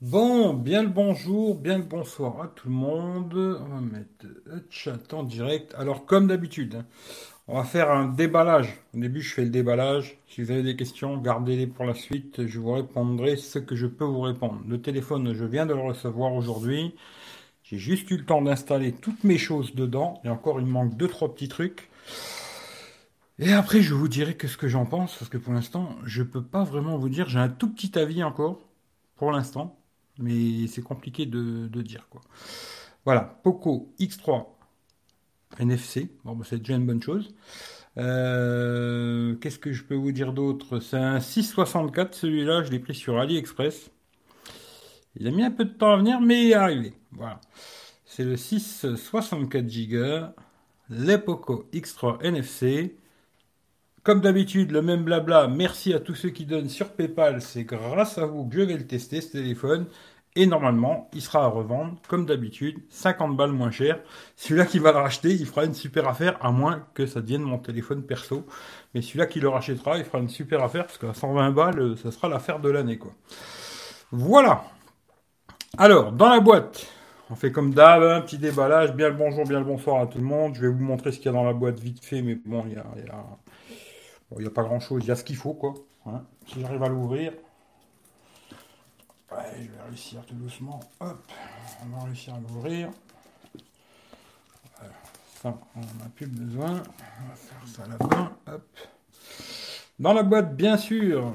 Bon, bien le bonjour, bien le bonsoir à tout le monde. On va mettre le chat en direct. Alors, comme d'habitude, hein, on va faire un déballage. Au début, je fais le déballage. Si vous avez des questions, gardez-les pour la suite. Je vous répondrai ce que je peux vous répondre. Le téléphone, je viens de le recevoir aujourd'hui. J'ai juste eu le temps d'installer toutes mes choses dedans. Et encore, il me manque deux, trois petits trucs. Et après, je vous dirai ce que j'en pense, parce que pour l'instant, je peux pas vraiment vous dire. J'ai un tout petit avis encore, pour l'instant mais c'est compliqué de, dire quoi. Voilà, Poco X3 NFC, bon, bah, c'est déjà une bonne chose. Euh, qu'est-ce que je peux vous dire d'autre? C'est un 664, celui-là, je l'ai pris sur AliExpress. Il a mis un peu de temps à venir, mais il est arrivé. Voilà. C'est le 664 Go, les Poco X3 NFC. Comme d'habitude, le même blabla. Merci à tous ceux qui donnent sur PayPal. C'est grâce à vous que je vais le tester, ce téléphone. Et normalement, il sera à revendre, comme d'habitude, 50 balles moins cher. Celui-là qui va le racheter, il fera une super affaire, à moins que ça devienne mon téléphone perso. Mais celui-là qui le rachètera, il fera une super affaire, parce qu'à 120 balles, ça sera l'affaire de l'année, quoi. Voilà. Alors, dans la boîte, on fait comme d'hab, un petit déballage. Bien le bonjour, bien le bonsoir à tout le monde. Je vais vous montrer ce qu'il y a dans la boîte vite fait, mais bon, il y a pas grand chose, il y a ce qu'il faut quoi. Hein. Si j'arrive à l'ouvrir, ouais, je vais réussir tout doucement. Hop, on va réussir à l'ouvrir. Ça, on n'en a plus besoin. On va faire ça là-bas. Hop. Dans la boîte, bien sûr,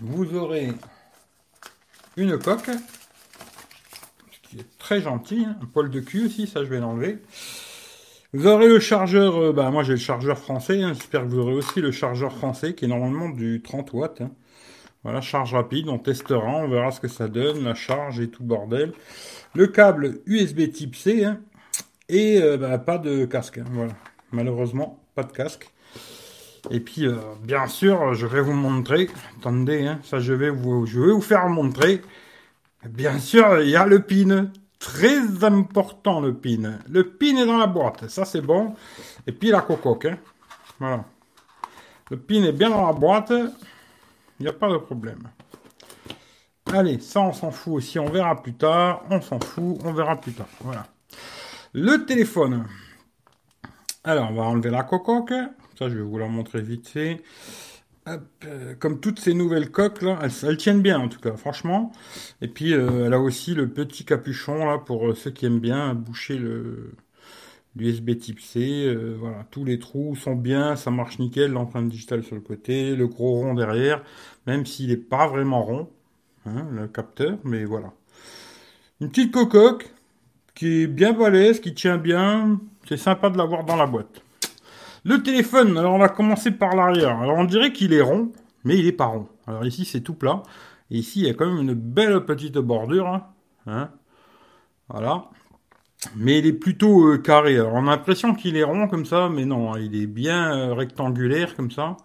vous aurez une coque, ce qui est très gentil, hein. un poil de cul aussi, ça je vais l'enlever. Vous aurez le chargeur, euh, bah moi j'ai le chargeur français, hein. j'espère que vous aurez aussi le chargeur français qui est normalement du 30 watts. Hein. Voilà, charge rapide, on testera, on verra ce que ça donne, la charge et tout bordel. Le câble USB type C hein. et euh, bah, pas de casque, voilà. Malheureusement, pas de casque. Et puis, euh, bien sûr, je vais vous montrer. Attendez, ça je vais vous, je vais vous faire montrer. Bien sûr, il y a le pin. Très important le pin. Le pin est dans la boîte, ça c'est bon. Et puis la cocoque. Hein. Voilà. Le pin est bien dans la boîte. Il n'y a pas de problème. Allez, ça on s'en fout aussi, on verra plus tard. On s'en fout, on verra plus tard. Voilà. Le téléphone. Alors, on va enlever la cocoque. Ça, je vais vous la montrer vite fait. Euh, comme toutes ces nouvelles coques elles, tiennent bien en tout cas, franchement. Et puis euh, elle a aussi le petit capuchon là pour euh, ceux qui aiment bien boucher le l'USB Type C. voilà, tous les trous sont bien, ça marche nickel. L'empreinte digitale sur le côté, le gros rond derrière, même s'il n'est pas vraiment rond, hein, le capteur, mais voilà. Une petite cocoque qui est bien balèze, qui tient bien. C'est sympa de l'avoir dans la boîte. Le téléphone, alors on va commencer par l'arrière. Alors on dirait qu'il est rond, mais il est pas rond. Alors ici c'est tout plat. Ici il y a quand même une belle petite bordure. Hein. hein. voilà. Mais il est plutôt euh, carré. Alors on a l'impression qu'il est rond comme ça, mais non, il est bien euh, rectangulaire comme ça.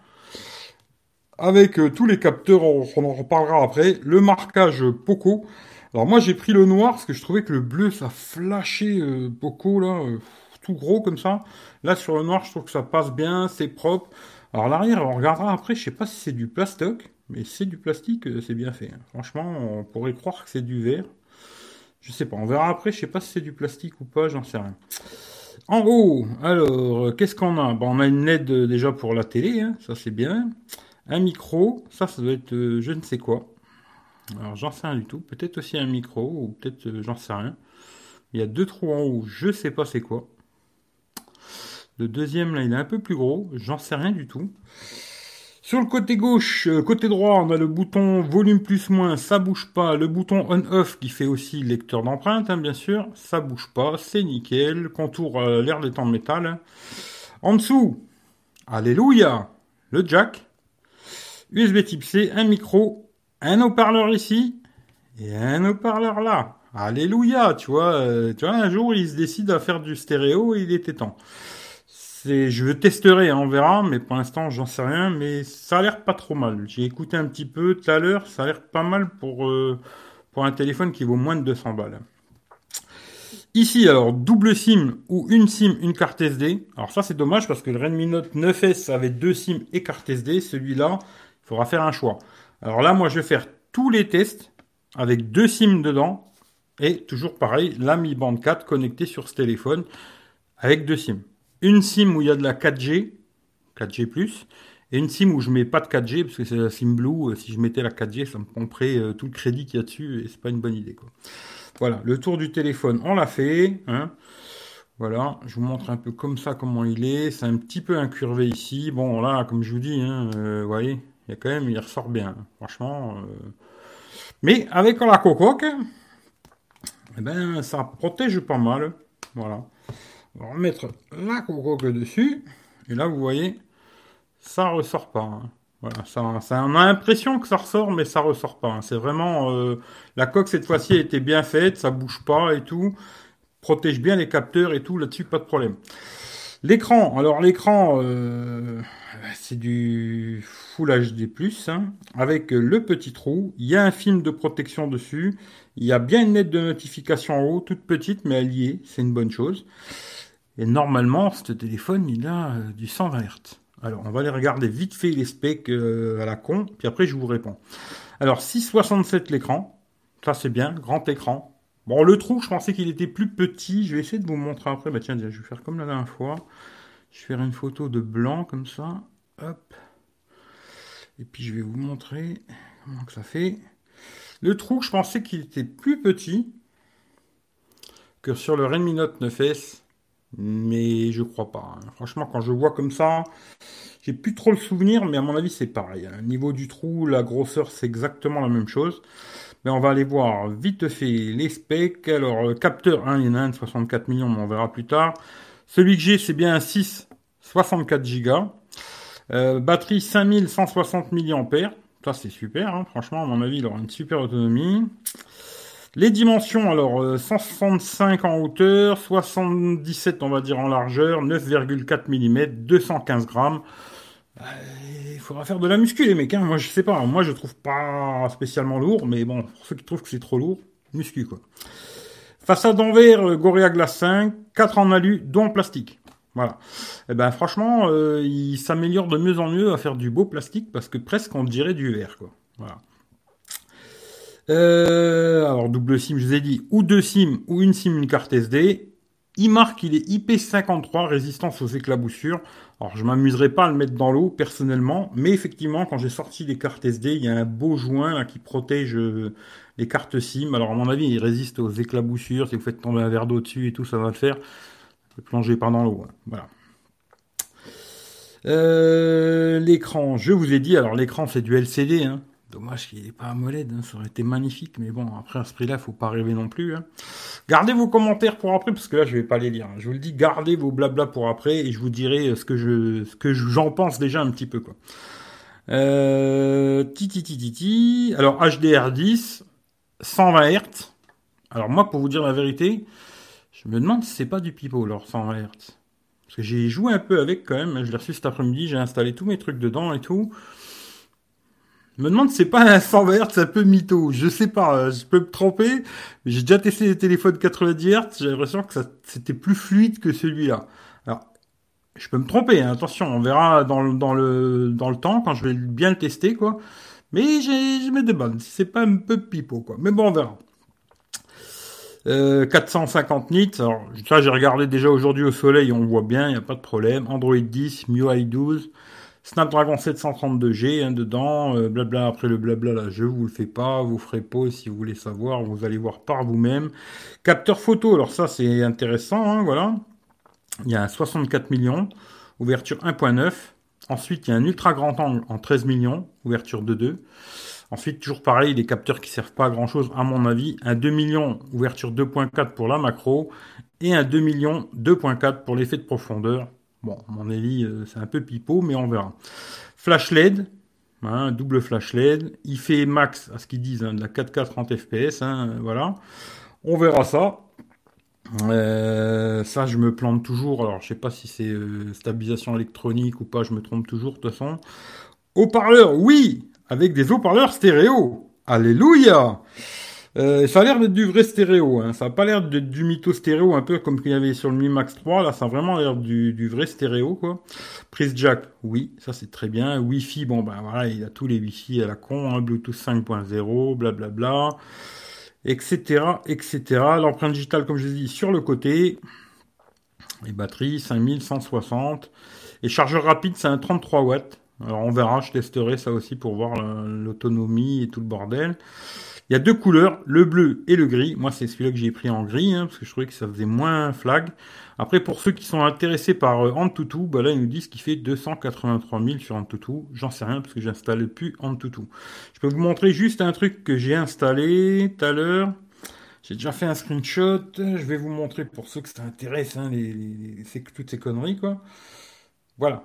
Avec euh, tous les capteurs, on, en reparlera après. Le marquage Poco. Alors moi j'ai pris le noir parce que je trouvais que le bleu ça flashait Poco là tout gros comme ça. Là, sur le noir, je trouve que ça passe bien, c'est propre. Alors l'arrière, on regardera après, je sais pas si c'est du plastoc, mais c'est du plastique, euh, c'est bien fait. Franchement, on pourrait croire que c'est du verre. Je sais pas, on verra après, je sais pas si c'est du plastique ou pas, j'en sais rien. En haut, alors, euh, qu'est-ce qu'on a? Bon, On a une LED euh, déjà pour la télé, hein, ça c'est bien. Un micro, ça, ça doit être je ne sais quoi. Alors j'en sais rien du tout. Peut-être aussi un micro, ou peut-être j'en sais rien. Il y a deux trous en haut, je sais pas c'est quoi. Le deuxième, là, il est un peu plus gros. J'en sais rien du tout. Sur le côté gauche, euh, côté droit, on a le bouton volume plus moins, ça bouge pas. Le bouton on-off qui fait aussi lecteur d'empreinte, hein, bien sûr, ça bouge pas, c'est nickel. Contour euh, l'air des de métal. En dessous, alléluia, le jack, USB type C, un micro, un haut-parleur ici et un haut-parleur là. Alléluia, tu vois, euh, tu vois, un jour il se décide à faire du stéréo et il était temps je testerai, hein, on verra, mais pour l'instant, j'en sais rien, mais ça a l'air pas trop mal. J'ai écouté un petit peu tout à l'heure, ça a l'air pas mal pour, euh, pour un téléphone qui vaut moins de 200 balles. Ici, alors, double SIM ou une SIM, une carte SD. Alors ça, c'est dommage parce que le Redmi Note 9S avait deux SIM et carte SD. Celui-là, il faudra faire un choix. Alors là, moi, je vais faire tous les tests avec deux SIM dedans. Et toujours pareil, la Mi Band 4 connectée sur ce téléphone avec deux SIM. Une SIM où il y a de la 4G, 4G+, et une SIM où je mets pas de 4G, parce que c'est la SIM Blue. Si je mettais la 4G, ça me pomperait euh, tout le crédit qu'il y a dessus, et c'est pas une bonne idée. Quoi. Voilà, le tour du téléphone, on l'a fait. Hein. Voilà, je vous montre un peu comme ça comment il est. C'est un petit peu incurvé ici. Bon, là, comme je vous dis, hein, euh, vous voyez, il y a quand même, il ressort bien. Franchement. Euh. Mais avec la cocoque, eh ben, ça protège pas mal. Voilà. On va remettre la cocoque dessus. Et là, vous voyez, ça ressort pas. Hein. Voilà, ça, on a l'impression que ça ressort, mais ça ressort pas. Hein. C'est vraiment euh, la coque cette fois-ci été bien faite, ça bouge pas et tout, protège bien les capteurs et tout là-dessus, pas de problème. L'écran, alors l'écran, euh, c'est du Full HD+, hein, avec le petit trou. Il y a un film de protection dessus. Il y a bien une lettre de notification en haut, toute petite, mais elle y est. C'est une bonne chose. Et normalement, ce téléphone, il a euh, du 120 Hz. Alors, on va aller regarder vite fait les specs euh, à la con, puis après, je vous réponds. Alors, 6,67 l'écran. Ça, c'est bien. Grand écran. Bon, le trou, je pensais qu'il était plus petit. Je vais essayer de vous montrer après. Bah, tiens, je vais faire comme la dernière fois. Je vais faire une photo de blanc, comme ça. Hop. Et puis, je vais vous montrer comment que ça fait. Le trou, je pensais qu'il était plus petit que sur le Redmi Note 9S mais je crois pas. Hein. Franchement, quand je vois comme ça, j'ai plus trop le souvenir, mais à mon avis, c'est pareil. Au niveau du trou, la grosseur, c'est exactement la même chose. Mais on va aller voir vite fait les specs. Alors, le capteur, hein, il y en a un de 64 millions, mais on verra plus tard. Celui que j'ai, c'est bien un 6, 64 Go. Batterie 5160 mAh. Ça, c'est super. Hein. Franchement, à mon avis, il aura une super autonomie. Les dimensions, alors 165 euh, en hauteur, 77 on va dire en largeur, 9,4 mm, 215 grammes. Euh, il faudra faire de la muscu les mecs, hein. moi je sais pas, moi je trouve pas spécialement lourd, mais bon, pour ceux qui trouvent que c'est trop lourd, muscu quoi. Façade en verre, euh, Gorilla Glass 5, 4 en alu, 2 en plastique. Voilà. Et eh ben franchement, il s'améliore de mieux en mieux à faire du beau plastique parce que presque on dirait du verre quoi. Voilà. Euh, alors double SIM, je vous ai dit, ou deux SIM, ou une SIM, une carte SD. Il marque qu'il est IP53, résistance aux éclaboussures. Alors je m'amuserai pas à le mettre dans l'eau personnellement, mais effectivement quand j'ai sorti les cartes SD, il y a un beau joint qui protège euh, les cartes SIM. Alors à mon avis, il résiste aux éclaboussures. Si vous faites tomber un verre d'eau dessus et tout, ça va le faire. Plongez pas dans l'eau. Hein. Voilà. Euh, l'écran, je vous ai dit, alors l'écran c'est du LCD, hein. Dommage qu'il n'ait pas AMOLED, hein, ça aurait été magnifique, mais bon, après à ce prix-là, faut pas rêver non plus. Hein. Gardez vos commentaires pour après, parce que là, je vais pas les lire. Hein. Je vous le dis, gardez vos blabla pour après, et je vous dirai euh, ce que je, ce que j'en pense déjà un petit peu, quoi. Euh, ti, ti, Alors, HDR10, 120 Hz. Alors moi, pour vous dire la vérité, je me demande si c'est pas du pipeau, alors 120 Hz. Parce que j'ai joué un peu avec quand même, je l'ai reçu cet après-midi, j'ai installé tous mes trucs dedans et tout. Je me demande si c'est pas un 100 Hz, un peu mytho. Je sais pas, euh, je peux me tromper. J'ai déjà testé les téléphones 90 Hz, j'ai l'impression que c'était plus fluide que celui-là. Alors, je peux me tromper, hein. attention, on verra dans le temps, quand je vais bien le tester, quoi. Mais je me demande si c'est pas un peu pipeau, quoi. Mais bon, on verra. Euh, 450 nits, alors ça j'ai regardé déjà aujourd'hui au soleil, on voit bien, il n'y a pas de problème. Android 10, MIUI 12, Snapdragon 732G hein, dedans, euh, blabla, après le blabla là, je vous le fais pas, vous ferez pas si vous voulez savoir, vous allez voir par vous-même. Capteur photo, alors ça c'est intéressant, hein, voilà. Il y a 64 millions, ouverture 1.9. Ensuite, il y a un ultra grand angle en 13 millions, ouverture de 2. Ensuite, toujours pareil, des capteurs qui servent pas à grand chose à mon avis. Un 2 millions, ouverture 2.4 pour la macro. Et un 2 millions 2.4 pour l'effet de profondeur. Bon, mon avis, euh, c'est un peu pipeau, mais on verra. Flash LED, hein, double flash LED. Il fait max, à ce qu'ils disent, hein, de la 4K 30 FPS. voilà. On verra ça. Euh, ça, je me plante toujours. Alors, je sais pas si c'est euh, stabilisation électronique ou pas. Je me trompe toujours de toute façon. Haut-parleur, oui, avec des haut-parleurs stéréo. Alléluia. Euh, ça a l'air d'être du vrai stéréo, hein. ça a pas l'air d'être du mytho stéréo, un peu comme qu'il y avait sur le Mi Max 3, là ça a vraiment l'air du, du vrai stéréo quoi. Prise jack, oui, ça c'est très bien. Wi-Fi, bon ben voilà, il a tous les Wi-Fi à la con, hein. Bluetooth 5.0, blablabla, etc., etc. L'empreinte digitale, comme je l'ai dit, sur le côté. Les batteries, 5160. Et chargeur rapide, c'est un 33 watts. Alors on verra, je testerai ça aussi pour voir l'autonomie et tout le bordel. Il y a deux couleurs, le bleu et le gris. Moi, c'est celui-là que j'ai pris en gris, hein, parce que je trouvais que ça faisait moins flag. Après, pour ceux qui sont intéressés par euh, Antutu, bah là, ils nous disent qu'il fait 283 000 sur Antutu. J'en sais rien, parce que j'installe plus Antutu. Je peux vous montrer juste un truc que j'ai installé tout à l'heure. J'ai déjà fait un screenshot. Je vais vous montrer pour ceux que ça intéresse, hein, toutes ces conneries, quoi. Voilà.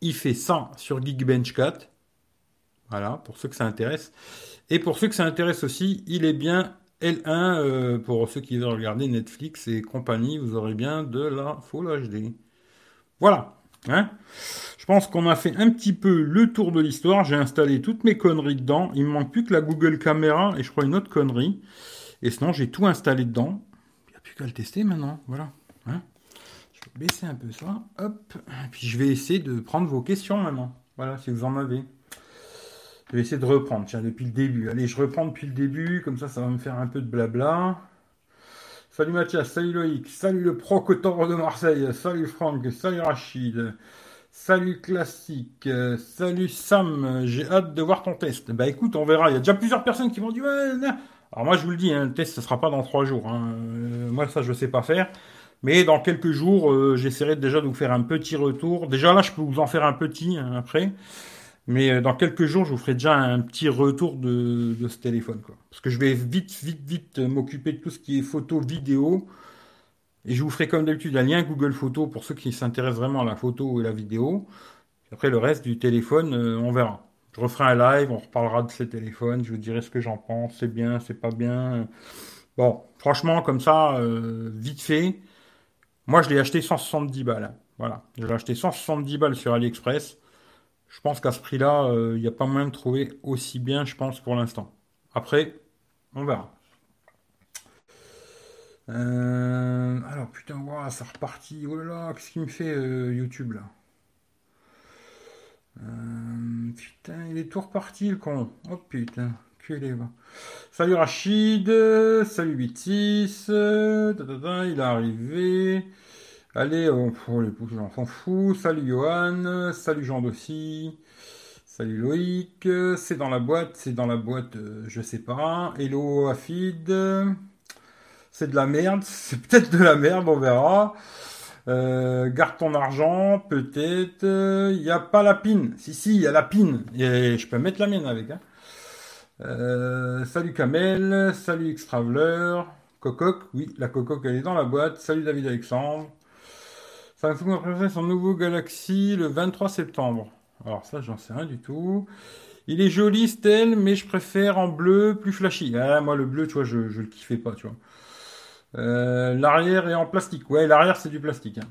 Il fait 100 sur Geekbench 4. Voilà, pour ceux que ça intéresse. Et pour ceux que ça intéresse aussi, il est bien L1 euh, pour ceux qui veulent regarder Netflix et compagnie. Vous aurez bien de la Full HD. Voilà. Hein je pense qu'on a fait un petit peu le tour de l'histoire. J'ai installé toutes mes conneries dedans. Il me manque plus que la Google Caméra et je crois une autre connerie. Et sinon, j'ai tout installé dedans. Il n'y a plus qu'à le tester maintenant. Voilà. Hein je vais baisser un peu ça. Hop. Et puis je vais essayer de prendre vos questions maintenant. Voilà, si vous en avez. Je vais essayer de reprendre, tiens, depuis le début. Allez, je reprends depuis le début, comme ça, ça va me faire un peu de blabla. Salut Mathias, salut Loïc, salut le pro de Marseille, salut Franck, salut Rachid, salut Classique, salut Sam, j'ai hâte de voir ton test. Bah écoute, on verra, il y a déjà plusieurs personnes qui m'ont dit, ouais, alors moi je vous le dis, hein, le test, ce sera pas dans trois jours. Hein. Euh, moi ça, je sais pas faire. Mais dans quelques jours, euh, j'essaierai déjà de vous faire un petit retour. Déjà là, je peux vous en faire un petit hein, après. Mais euh, dans quelques jours, je vous ferai déjà un petit retour de, ce téléphone. Quoi. Parce que je vais vite, vite, vite m'occuper de tout ce qui est photo, vidéo. Et je vous ferai comme d'habitude un lien Google Photo pour ceux qui s'intéressent vraiment à la photo et la vidéo. Après, le reste du téléphone, euh, on verra. Je referai un live, on reparlera de ces téléphones, je vous dirai ce que j'en pense, c'est bien, c'est pas bien. Bon, franchement, comme ça, euh, vite fait. Moi, je l'ai acheté 170 balles. Voilà, je l'ai acheté 170 balles sur AliExpress. Je pense qu'à ce prix-là, euh, il n'y a pas moyen de trouver aussi bien, je pense, pour l'instant. Après, on verra. Euh, alors, putain, wow, ça repartit. Oh là là, qu'est-ce qu'il me fait euh, YouTube là Putain, il est tout reparti le con. Oh putain, va. Salut Rachid, salut Bitis, il est arrivé. Allez, on, les j'en s'en fout. Salut Johan, salut Jean Dossi, salut Loïc, c'est dans la boîte, c'est dans la boîte, euh, je sais pas. Hello Afid, c'est de la merde, c'est peut-être de la merde, on verra. Euh, garde ton argent, peut-être. Il n'y a pas la pine. Si, si, il y a la pine. Et je peux mettre la mienne avec. Hein. Euh, salut Kamel, salut Xtraveler. Cococ, oui, la Cococ elle est dans la boîte. Salut David Alexandre. Samsung a présenté son nouveau Galaxy le 23 septembre. Alors ça, j'en sais rien du tout. Il est joli, Stel, mais je préfère en bleu plus flashy. Ah, moi, le bleu, tu vois, je, je le kiffais pas, tu vois. Euh, l'arrière est en plastique. Ouais, l'arrière, c'est du plastique. Hein.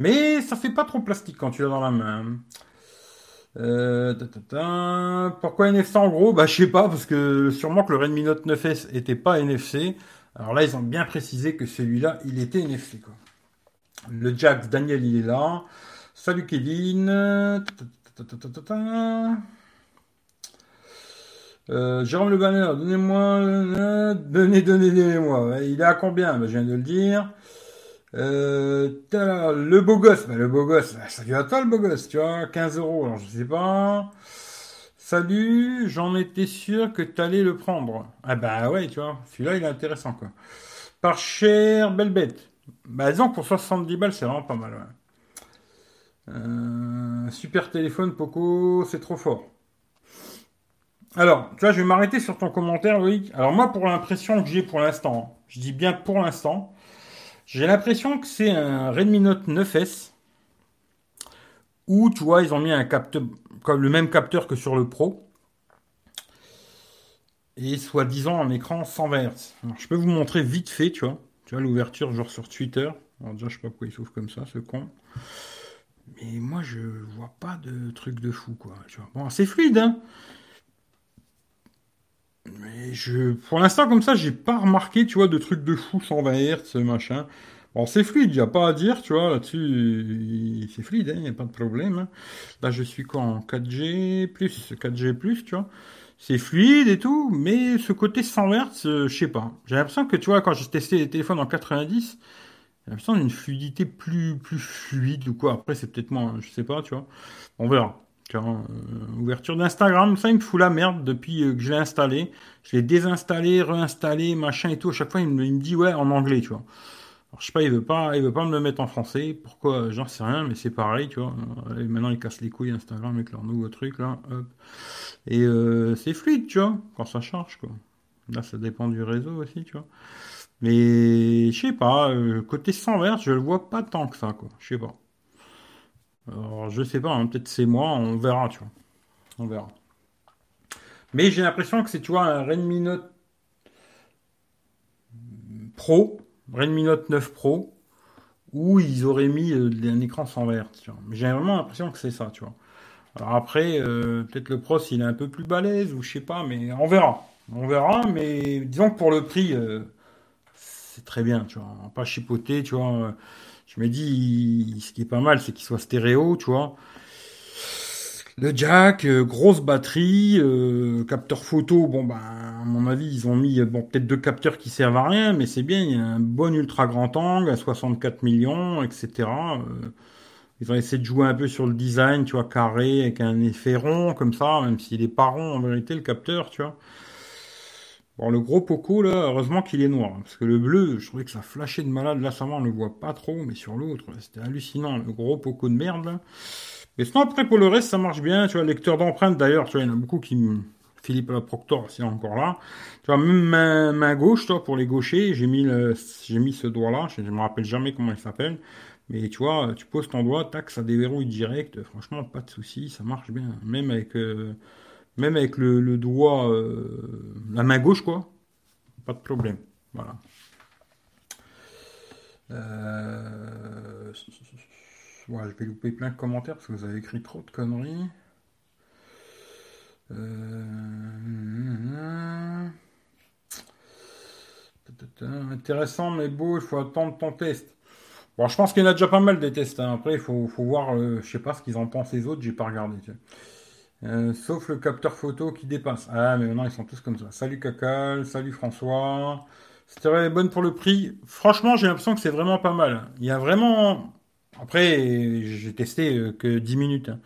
Mais ça fait pas trop plastique quand tu l'as dans la main. Euh, Pourquoi NFC en gros? Bah, je sais pas, parce que sûrement que le Redmi Note 9S était pas NFC. Alors là, ils ont bien précisé que celui-là, il était NFC, quoi. Le Jax, Daniel, il est là. Salut Kevin. Euh, Jérôme Le Banner, donnez-moi, donnez, donnez, donnez-moi. Il est à combien? Ben, Je viens de le dire. Euh, le beau gosse, ben, le beau gosse, ben, vient à toi le beau gosse, tu vois, 15 euros, alors je sais pas. Salut, j'en étais sûr que tu allais le prendre. Ah bah ouais, tu vois, celui-là il est intéressant quoi. Par cher, belle bête. Bah, disons que pour 70 balles, c'est vraiment pas mal. Euh, super téléphone, Poco, c'est trop fort. Alors, tu vois, je vais m'arrêter sur ton commentaire, Loïc. Alors, moi, pour l'impression que j'ai pour l'instant, je dis bien pour l'instant, j'ai l'impression que c'est un Redmi Note 9S où, tu vois, ils ont mis un capteur, comme le même capteur que sur le Pro. Et soi-disant un écran 120 Hz. je peux vous montrer vite fait, tu vois. Tu vois l'ouverture genre sur Twitter. Déjà je sais pas pourquoi il s'ouvre comme ça, ce con. Mais moi je vois pas de truc de fou quoi. Bon c'est fluide hein. Mais je, pour l'instant, comme ça, j'ai pas remarqué, tu vois, de trucs de fou 120 Hz, machin. Bon, c'est fluide, y a pas à dire, tu vois, là-dessus, c'est fluide, il hein, n'y a pas de problème. Hein. Là, je suis quoi en 4G+, 4G+, tu vois. C'est fluide et tout, mais ce côté 100 Hz, euh, je sais pas. J'ai l'impression que, tu vois, quand j'ai testé les téléphones en 90, j'ai l'impression d'une fluidité plus, plus fluide ou quoi. Après, c'est peut-être moi, je sais pas, tu vois. On verra. Euh, ouverture d'Instagram, ça il me fout la merde depuis euh, que je l'ai installé. Je l'ai désinstallé, réinstallé, machin et tout. À chaque fois, il me, il me dit ouais en anglais, tu vois. Alors, je sais pas, il veut pas, il veut pas me le mettre en français. Pourquoi? J'en sais rien, mais c'est pareil, tu vois. Et maintenant, ils cassent les couilles Instagram avec leur nouveau truc là. Hop. Et euh, c'est fluide, tu vois, quand ça charge, quoi. Là, ça dépend du réseau aussi, tu vois. Mais je sais pas, euh, côté sans vert, je le vois pas tant que ça, quoi. Je sais pas. Alors, je sais pas, hein, peut-être c'est moi, on verra, tu vois. On verra. Mais j'ai l'impression que c'est, tu vois, un Redmi Note Pro, Redmi Note 9 Pro, où ils auraient mis euh, un écran sans verre, j'ai vraiment l'impression que c'est ça. Alors après, euh, peut-être le Pro, s'il est un peu plus balèze, ou je sais pas, mais on verra. On verra, mais disons que pour le prix, euh, c'est très bien, tu vois. Pas chipoter, tu vois. Je me dis, ce qui est pas mal, c'est qu'il soit stéréo, tu vois. Le jack, euh, grosse batterie, euh, capteur photo, bon ben à mon avis ils ont mis bon peut-être deux capteurs qui servent à rien, mais c'est bien, il y a un bon ultra grand angle à 64 millions, etc. Euh, ils ont essayé de jouer un peu sur le design, tu vois, carré, avec un effet rond comme ça, même s'il est pas rond en vérité le capteur, tu vois. Bon, le gros Poco, là, heureusement qu'il est noir. Parce que le bleu, je trouvais que ça flashait de malade. Là, ça va, on le voit pas trop. Mais sur l'autre, c'était hallucinant. Le gros Poco de merde. Mais sinon, après, pour le reste, ça marche bien. Tu vois, lecteur d'empreintes, d'ailleurs, tu vois, il y en a beaucoup qui me... Philippe Proctor, c'est encore là. Tu vois, même main, main gauche, toi, pour les gauchers, j'ai mis le, j'ai mis ce doigt-là. Je, ne me rappelle jamais comment il s'appelle. Mais tu vois, tu poses ton doigt, tac, ça déverrouille direct. Franchement, pas de souci, ça marche bien. Même avec, euh, même avec le, doigt, euh, la main gauche, quoi. Pas de problème. Voilà. Euh, Je vais louper plein de commentaires parce que vous avez écrit trop de conneries. Euh, intéressant mais beau, il faut attendre ton test. Bon, je pense qu'il y en a déjà pas mal des tests. Hein. Après, il faut, voir, euh, je sais pas ce qu'ils en pensent les autres, j'ai pas regardé. Euh, sauf le capteur photo qui dépasse. Ah, mais maintenant ils sont tous comme ça. Salut Cacal, salut François. C'était bonne pour le prix. Franchement, j'ai l'impression que c'est vraiment pas mal. Il y a vraiment après, j'ai testé euh, que 10 minutes. Hein.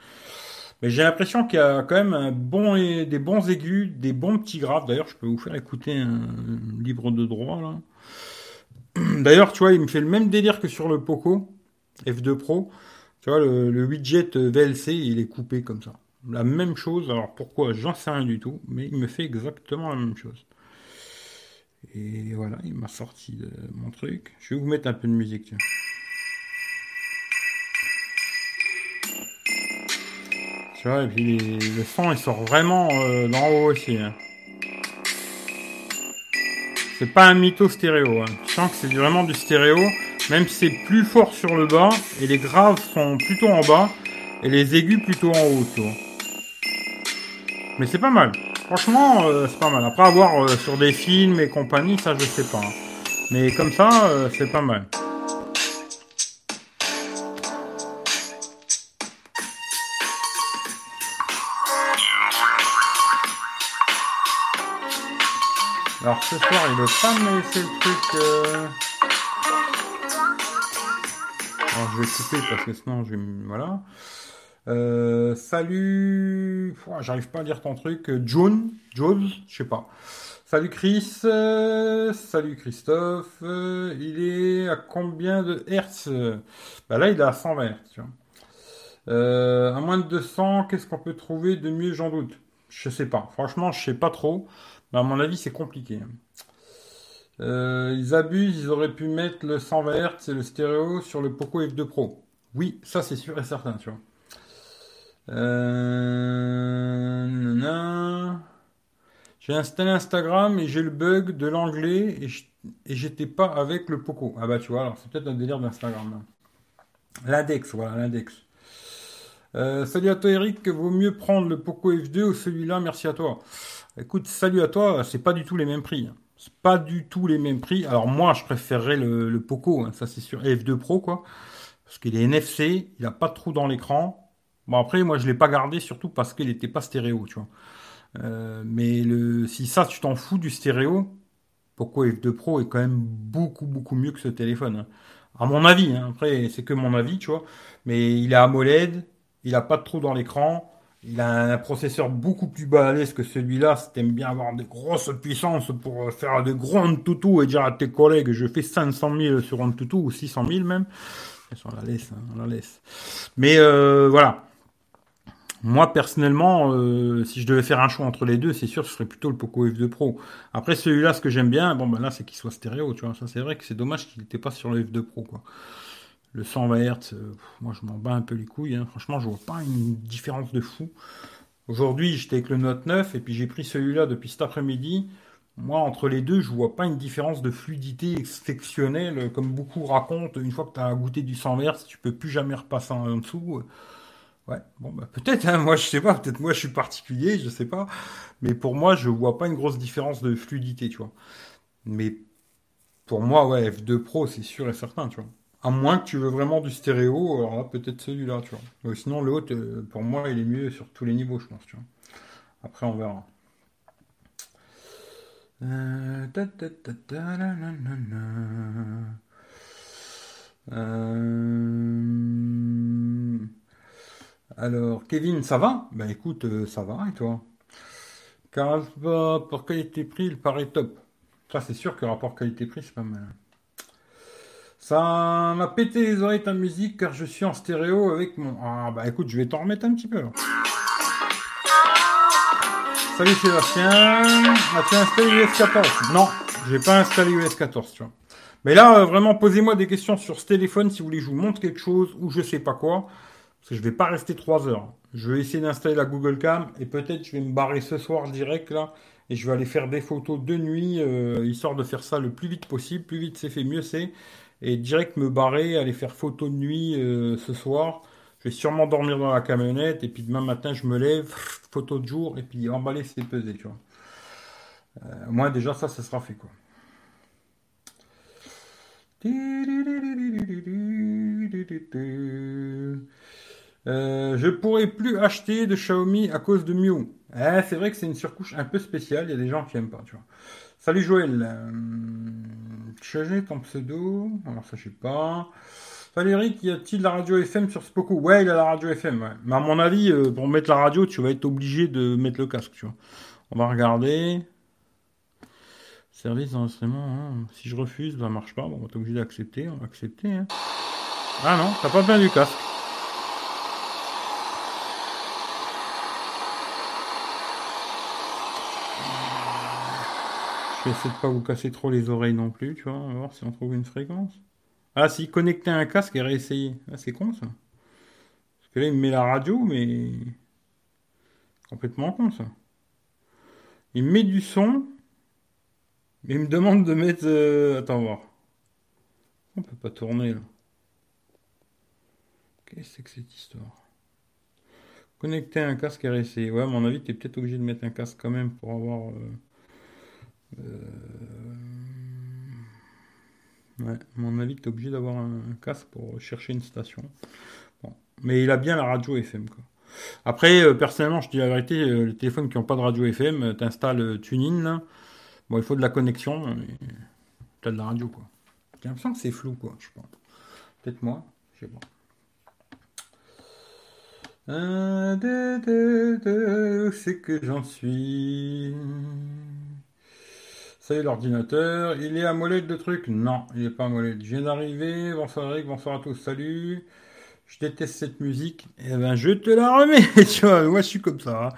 Mais j'ai l'impression qu'il y a quand même un bon, des bons aigus, des bons petits graves. D'ailleurs, je peux vous faire écouter un livre de droit. D'ailleurs, tu vois, il me fait le même délire que sur le Poco F2 Pro. Tu vois, le, widget VLC, il est coupé comme ça. La même chose. Alors pourquoi? J'en sais rien du tout. Mais il me fait exactement la même chose. Et voilà, il m'a sorti de mon truc. Je vais vous mettre un peu de musique. Tiens. Tu et puis le son il sort vraiment euh, d'en haut aussi. Hein. C'est pas un mytho stéréo. Hein. Tu sens que c'est vraiment du stéréo, même si c'est plus fort sur le bas et les graves sont plutôt en bas et les aigus plutôt en haut. Mais c'est pas mal. Franchement, euh, c'est pas mal. Après avoir euh, sur des films et compagnie, ça je sais pas. Hein. Mais comme ça, euh, c'est pas mal. Ce soir, il veut pas me laisser le truc. Euh... Alors je vais couper parce que sinon je vais. Voilà. Euh, salut. J'arrive pas à lire ton truc. John. Jones, je sais pas. Salut Chris. Euh, salut Christophe. Euh, il est à combien de Hertz? Bah là, il est à 120 Hertz. Tu vois. à moins de 200, qu'est-ce qu'on peut trouver de mieux J'en doute? Je sais pas. Franchement, je sais pas trop. À mon avis, c'est compliqué. Euh, ils abusent, ils auraient pu mettre le 120 Hz et le stéréo sur le Poco F2 Pro. Oui, ça c'est sûr et certain, tu vois. Euh, j'ai installé Instagram et j'ai le bug de l'anglais et j'étais pas avec le Poco. Ah bah tu vois, alors c'est peut-être un délire d'Instagram. L'index, voilà, l'index. Euh, salut à toi Eric, vaut mieux prendre le Poco F2 ou celui-là, merci à toi. Écoute, salut à toi, c'est pas du tout les mêmes prix. Hein. C'est pas du tout les mêmes prix. Alors moi, je préférerais le, Poco, hein, ça c'est sûr, F2 Pro quoi. Parce qu'il est NFC, il a pas de trou dans l'écran. Bon après, moi je l'ai pas gardé surtout parce qu'il n'était pas stéréo, tu vois. Euh, mais le, si ça, tu t'en fous du stéréo, Poco F2 Pro est quand même beaucoup beaucoup mieux que ce téléphone. Hein. À mon avis, après c'est que mon avis, tu vois. Mais il est AMOLED, il a pas de trou dans l'écran. Il a un processeur beaucoup plus balèze que celui-là. Si t'aimes bien avoir des grosses puissances pour faire de gros Antutu et dire à tes collègues, je fais 500 000 sur Antutu ou 600 000 même. On la laisse, hein, on la laisse. Mais euh, voilà. Moi personnellement, euh, si je devais faire un choix entre les deux, c'est sûr, ce serait plutôt le Poco F2 Pro. Après celui-là, ce que j'aime bien, bon ben là, c'est qu'il soit stéréo, tu vois. Ça, c'est vrai que c'est dommage qu'il n'était pas sur le F2 Pro, quoi. Le 120 Hz, euh, moi je m'en bats un peu les couilles. Hein. Franchement, je vois pas une différence de fou. Aujourd'hui, j'étais avec le Note 9 et puis j'ai pris celui-là depuis cet après-midi. Moi, entre les deux, je vois pas une différence de fluidité exceptionnelle, comme beaucoup racontent. Une fois que tu as goûté du 100 Hz, tu peux plus jamais repasser en dessous. Ouais, bon, bah, peut-être, hein. moi je sais pas, peut-être moi je suis particulier, je sais pas. Mais pour moi, je vois pas une grosse différence de fluidité, tu vois. Mais pour moi, ouais, F2 Pro, c'est sûr et certain, tu vois. À moins que tu veux vraiment du stéréo, alors là, peut-être celui-là, tu vois. sinon, l'autre, euh, pour moi, il est mieux sur tous les niveaux, je pense, tu vois. Après, on verra. Euh, euh, alors, Kevin, ça va? Ben écoute, ça va, et toi? Car pour qualité-prix, il paraît top. Ça, c'est sûr que le rapport qualité-prix, c'est pas mal. Ça m'a pété les oreilles ta musique car je suis en stéréo avec mon. Ah bah écoute, je vais t'en remettre un petit peu. Salut Sébastien. As-tu installé US 14 Non, j'ai pas installé US 14, tu vois. Mais là, euh, vraiment, posez-moi des questions sur ce téléphone si vous voulez que je vous montre quelque chose ou je sais pas quoi. Parce que je vais pas rester 3 heures. Je vais essayer d'installer la Google Cam et peut-être je vais me barrer ce soir direct là et je vais aller faire des photos de nuit euh, histoire de faire ça le plus vite possible. Plus vite c'est fait, mieux c'est et direct me barrer, aller faire photo de nuit euh, ce soir. Je vais sûrement dormir dans la camionnette et puis demain matin je me lève, photo de jour et puis emballer c'est pesé, tu vois. Euh, moi déjà ça, ça sera fait quoi. Euh, je pourrais plus acheter de Xiaomi à cause de Miu. Eh, c'est vrai que c'est une surcouche un peu spéciale. Il y a des gens qui aiment pas, tu vois. Salut Joël. Euh, changer ton pseudo. Alors ça je sais pas. Valérie, y a-t-il la radio FM sur Spoco? Ouais, il a la radio FM. Ouais. Mais à mon avis, euh, pour mettre la radio, tu vas être obligé de mettre le casque. Tu vois. On va regarder. Service d'enregistrement. Hein. Si je refuse, ça marche pas. Bon, on va être obligé d'accepter. On va accepter. Hein. Ah non, t'as pas bien du casque. Je vais essayer de pas vous casser trop les oreilles non plus, tu vois. Voir si on trouve une fréquence. Ah, si connecter un casque et réessayer. Ah, c'est con ça. Parce que là, il me met la radio, mais. Complètement con ça. Il me met du son. Mais il me demande de mettre. Euh, attends, voir. On peut pas tourner là. Qu'est-ce que c'est que cette histoire? Connecter un casque et réessayer. Ouais, à mon avis, tu es peut-être obligé de mettre un casque quand même pour avoir. Euh, ouais, à mon avis, tu es obligé d'avoir un, casque pour chercher une station. Bon. Mais il a bien la radio FM. Quoi. Après, euh, personnellement, je dis la vérité, euh, les téléphones qui n'ont pas de radio FM, tu installes TuneIn. Bon, il faut de la connexion, tu as de la radio. quoi. J'ai l'impression que c'est flou, quoi. Je pas. Peut-être moi, je sais pas. c'est que j'en suis Salut l'ordinateur, il est à molette de trucs? Non, il n'est pas à molette. Je viens d'arriver, bonsoir Eric, bonsoir à tous, salut. Je déteste cette musique, eh ben je te la remets, tu vois, moi je suis comme ça. Hein.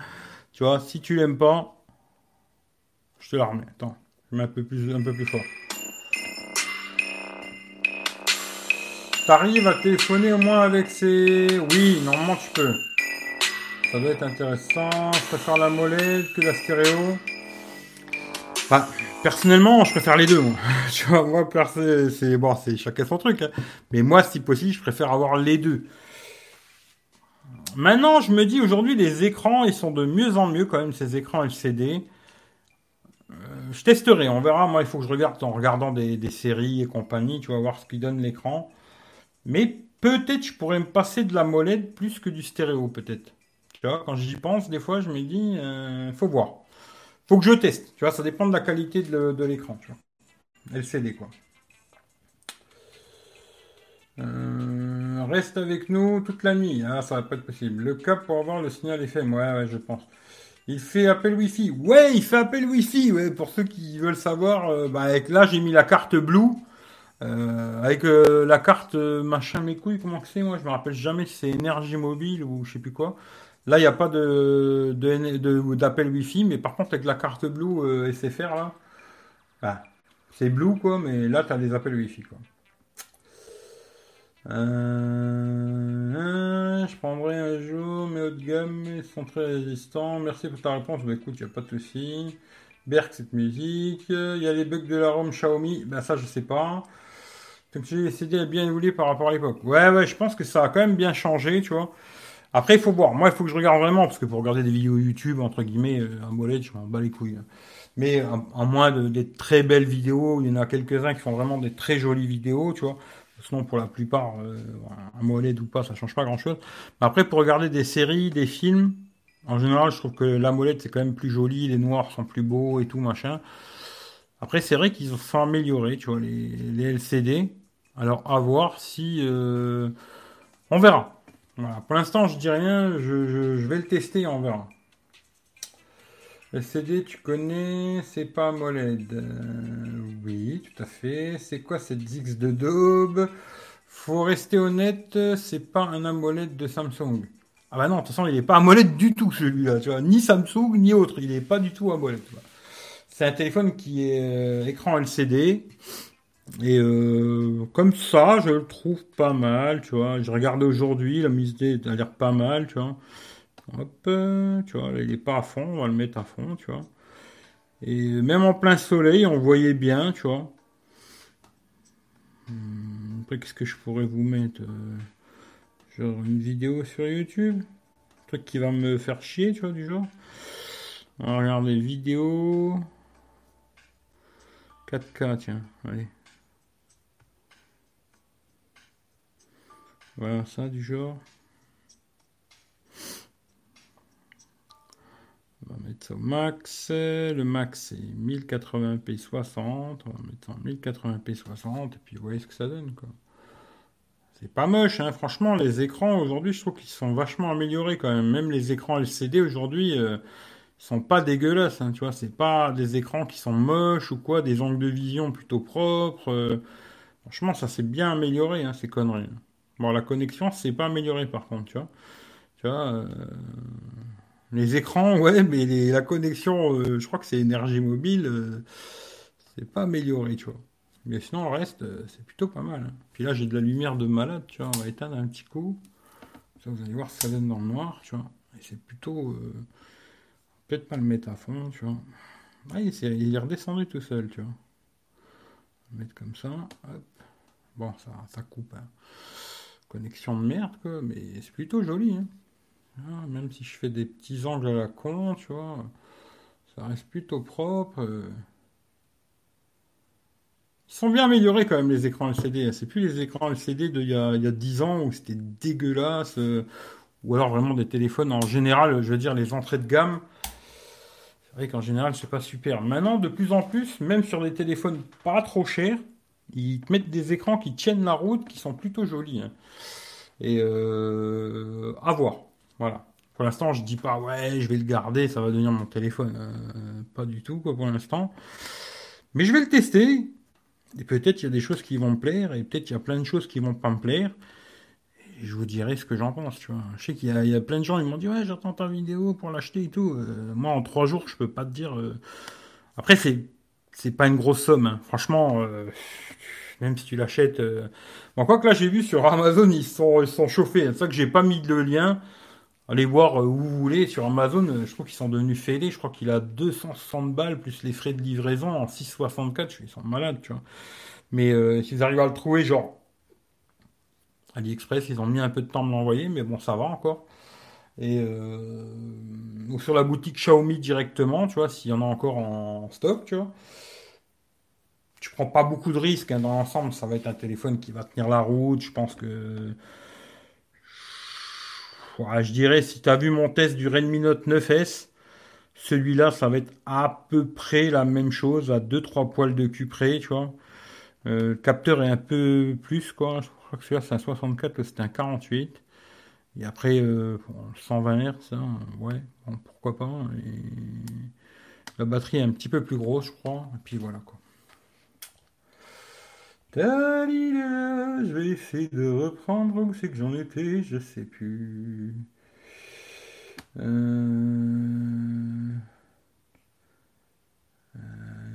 Tu vois, si tu l'aimes pas, je te la remets. Attends, je mets un peu plus, un peu plus fort. T'arrives à téléphoner au moins avec ces... Oui, normalement tu peux. Ça doit être intéressant. Je préfère la molette que la stéréo. Bah, Personnellement, je préfère les deux. Tu vois, moi, c'est bon, c'est chacun son truc. Hein. Mais moi, si possible, je préfère avoir les deux. Maintenant, je me dis aujourd'hui, les écrans, ils sont de mieux en mieux quand même, ces écrans LCD. je testerai, on verra. Moi, il faut que je regarde en regardant des, des séries et compagnie, tu vas voir ce qui donne l'écran. Mais peut-être je pourrais me passer de la molette plus que du stéréo, peut-être. Tu vois, quand j'y pense, des fois, je me dis, euh, faut voir. Faut que je teste. Tu vois, ça dépend de la qualité de, l'écran, tu vois. LCD, quoi. Euh, reste avec nous toute la nuit. Ah, ça va pas être possible. Le cap pour avoir le signal FM. Ouais, ouais, je pense. Il fait appel Wi-Fi. Ouais, il fait appel Wi-Fi. Ouais, pour ceux qui veulent savoir, euh, bah, avec là, j'ai mis la carte Blue. Euh, avec la carte machin mes couilles, comment que c'est Moi, je me rappelle jamais si c'est énergie mobile ou je sais plus quoi. Là, il n'y a pas de, d'appel Wi-Fi, mais par contre, avec la carte Blue SFR, là, bah, c'est Blue, quoi, mais là, tu as des appels Wi-Fi, quoi. Euh, je prendrai un jour, mais haut de gamme, ils sont très résistants. Merci pour ta réponse. Bah écoute, il n'y a pas de souci. Berk, cette musique. Il y a les bugs de la ROM Xiaomi. Ben ça, je sais pas. Donc j'ai essayé à bien évoluer par rapport à l'époque. Ouais, ouais, je pense que ça a quand même bien changé, tu vois. Après, il faut voir. Moi, il faut que je regarde vraiment, parce que pour regarder des vidéos YouTube, entre guillemets, euh, un mollet, je m'en bats les couilles. Mais en, moins de, des très belles vidéos, il y en a quelques-uns qui font vraiment des très jolies vidéos, tu vois. Sinon, pour la plupart, euh, un mollet ou pas, ça change pas grand-chose. Mais après, pour regarder des séries, des films, en général, je trouve que la molette, c'est quand même plus joli, les noirs sont plus beaux et tout, machin. Après, c'est vrai qu'ils sont améliorés, tu vois, les, LCD. Alors, à voir si... Euh, on verra. Pour l'instant, je dis rien, je, vais le tester, on verra. LCD, tu connais, c'est pas AMOLED. Euh, oui, tout à fait. C'est quoi cette X de daube? Faut rester honnête, c'est pas un AMOLED de Samsung. Ah bah non, de toute façon, il n'est pas AMOLED du tout celui-là, tu vois. Ni Samsung, ni autre. Il n'est pas du tout AMOLED. C'est un téléphone qui est euh, écran LCD. Et euh, comme ça, je le trouve pas mal, tu vois. Je regarde aujourd'hui, la mise a l'air pas mal, tu vois. Hop, tu vois, il est pas à fond, on va le mettre à fond, tu vois. Et même en plein soleil, on voyait bien, tu vois. Hmm, après, qu'est-ce que je pourrais vous mettre euh, Genre une vidéo sur YouTube? Un truc qui va me faire chier, tu vois, du genre. On va regarder vidéo. 4K, tiens, allez. Voilà, ça, du genre. On va mettre ça au max. Le max c'est 1080p 60. On va mettre ça en 1080p 60 et puis vous voyez ce que ça donne. C'est pas moche, hein. franchement, les écrans aujourd'hui, je trouve qu'ils sont vachement améliorés quand même. Même les écrans LCD aujourd'hui, euh, ils sont pas dégueulasses, hein, tu vois. C'est pas des écrans qui sont moches ou quoi, des angles de vision plutôt propres. Euh. franchement, ça s'est bien amélioré, hein, ces conneries. Bon, la connexion, c'est pas amélioré par contre, tu vois. Tu vois, euh, les écrans, ouais, mais la connexion, euh, je crois que c'est énergie mobile, euh, c'est pas amélioré, tu vois. Mais sinon, le reste, c'est plutôt pas mal. Hein. Puis là, j'ai de la lumière de malade, tu vois. On va éteindre un petit coup. Ça, vous allez voir ça donne dans le noir, tu vois. Et c'est plutôt. Peut-être pas le mettre à fond, tu vois. Ah, il, est, redescendu tout seul, tu vois. On va mettre comme ça. Hop. Bon, ça, ça coupe. Hein. De merde, quoi. Mais c'est plutôt joli, hein. Ah, même si je fais des petits angles à la con, tu vois, ça reste plutôt propre. Euh. Ils sont bien améliorés quand même les écrans LCD. C'est plus les écrans LCD d'il y a, il y a 10 ans où c'était dégueulasse. Euh, ou alors vraiment des téléphones en général, je veux dire les entrées de gamme. C'est vrai qu'en général c'est pas super. Maintenant de plus en plus, même sur des téléphones pas trop chers, ils mettent des écrans qui tiennent la route, qui sont plutôt jolis. Hein. Et euh, à voir. Voilà. Pour l'instant, je dis pas ouais, je vais le garder, ça va devenir mon téléphone. Euh, pas du tout, quoi, pour l'instant. Mais je vais le tester. Et peut-être il y a des choses qui vont me plaire, et peut-être il y a plein de choses qui vont pas me plaire. Et je vous dirai ce que j'en pense, tu vois. Je sais qu'il y, a plein de gens, ils m'ont dit ouais, j'attends ta vidéo pour l'acheter et tout. Euh, moi, en trois jours, je peux pas te dire. Après, c'est c'est pas une grosse somme. Hein. Franchement, même si tu l'achètes. Bon, quoi que là, j'ai vu sur Amazon, ils sont, chauffés. C'est ça que j'ai pas mis le lien. Allez voir euh, où vous voulez sur Amazon, euh, je trouve qu'ils sont devenus fêlés, je crois qu'il a 260 balles plus les frais de livraison en 6,64, ils sont malades, tu vois. Mais euh, s'ils arrivent à le trouver, genre AliExpress, ils ont mis un peu de temps de l'envoyer, mais bon, ça va encore. Et euh, ou sur la boutique Xiaomi directement, tu vois, s'il y en a encore en stock, tu vois. Tu prends pas beaucoup de risques hein, dans l'ensemble, ça va être un téléphone qui va tenir la route. Je pense que. je dirais, si tu as vu mon test du Redmi Note 9S, celui-là, ça va être à peu près la même chose, à 2-3 poils de cul près, tu vois. Euh, le capteur est un peu plus, quoi. Je crois que celui-là, c'est un 64, c'est un 48. Et après, 120 Hz, hein, ouais, pourquoi pas. la batterie est un petit peu plus grosse, je crois. Et puis voilà, quoi. je vais essayer de reprendre où c'est que j'en étais, je sais plus. Euh...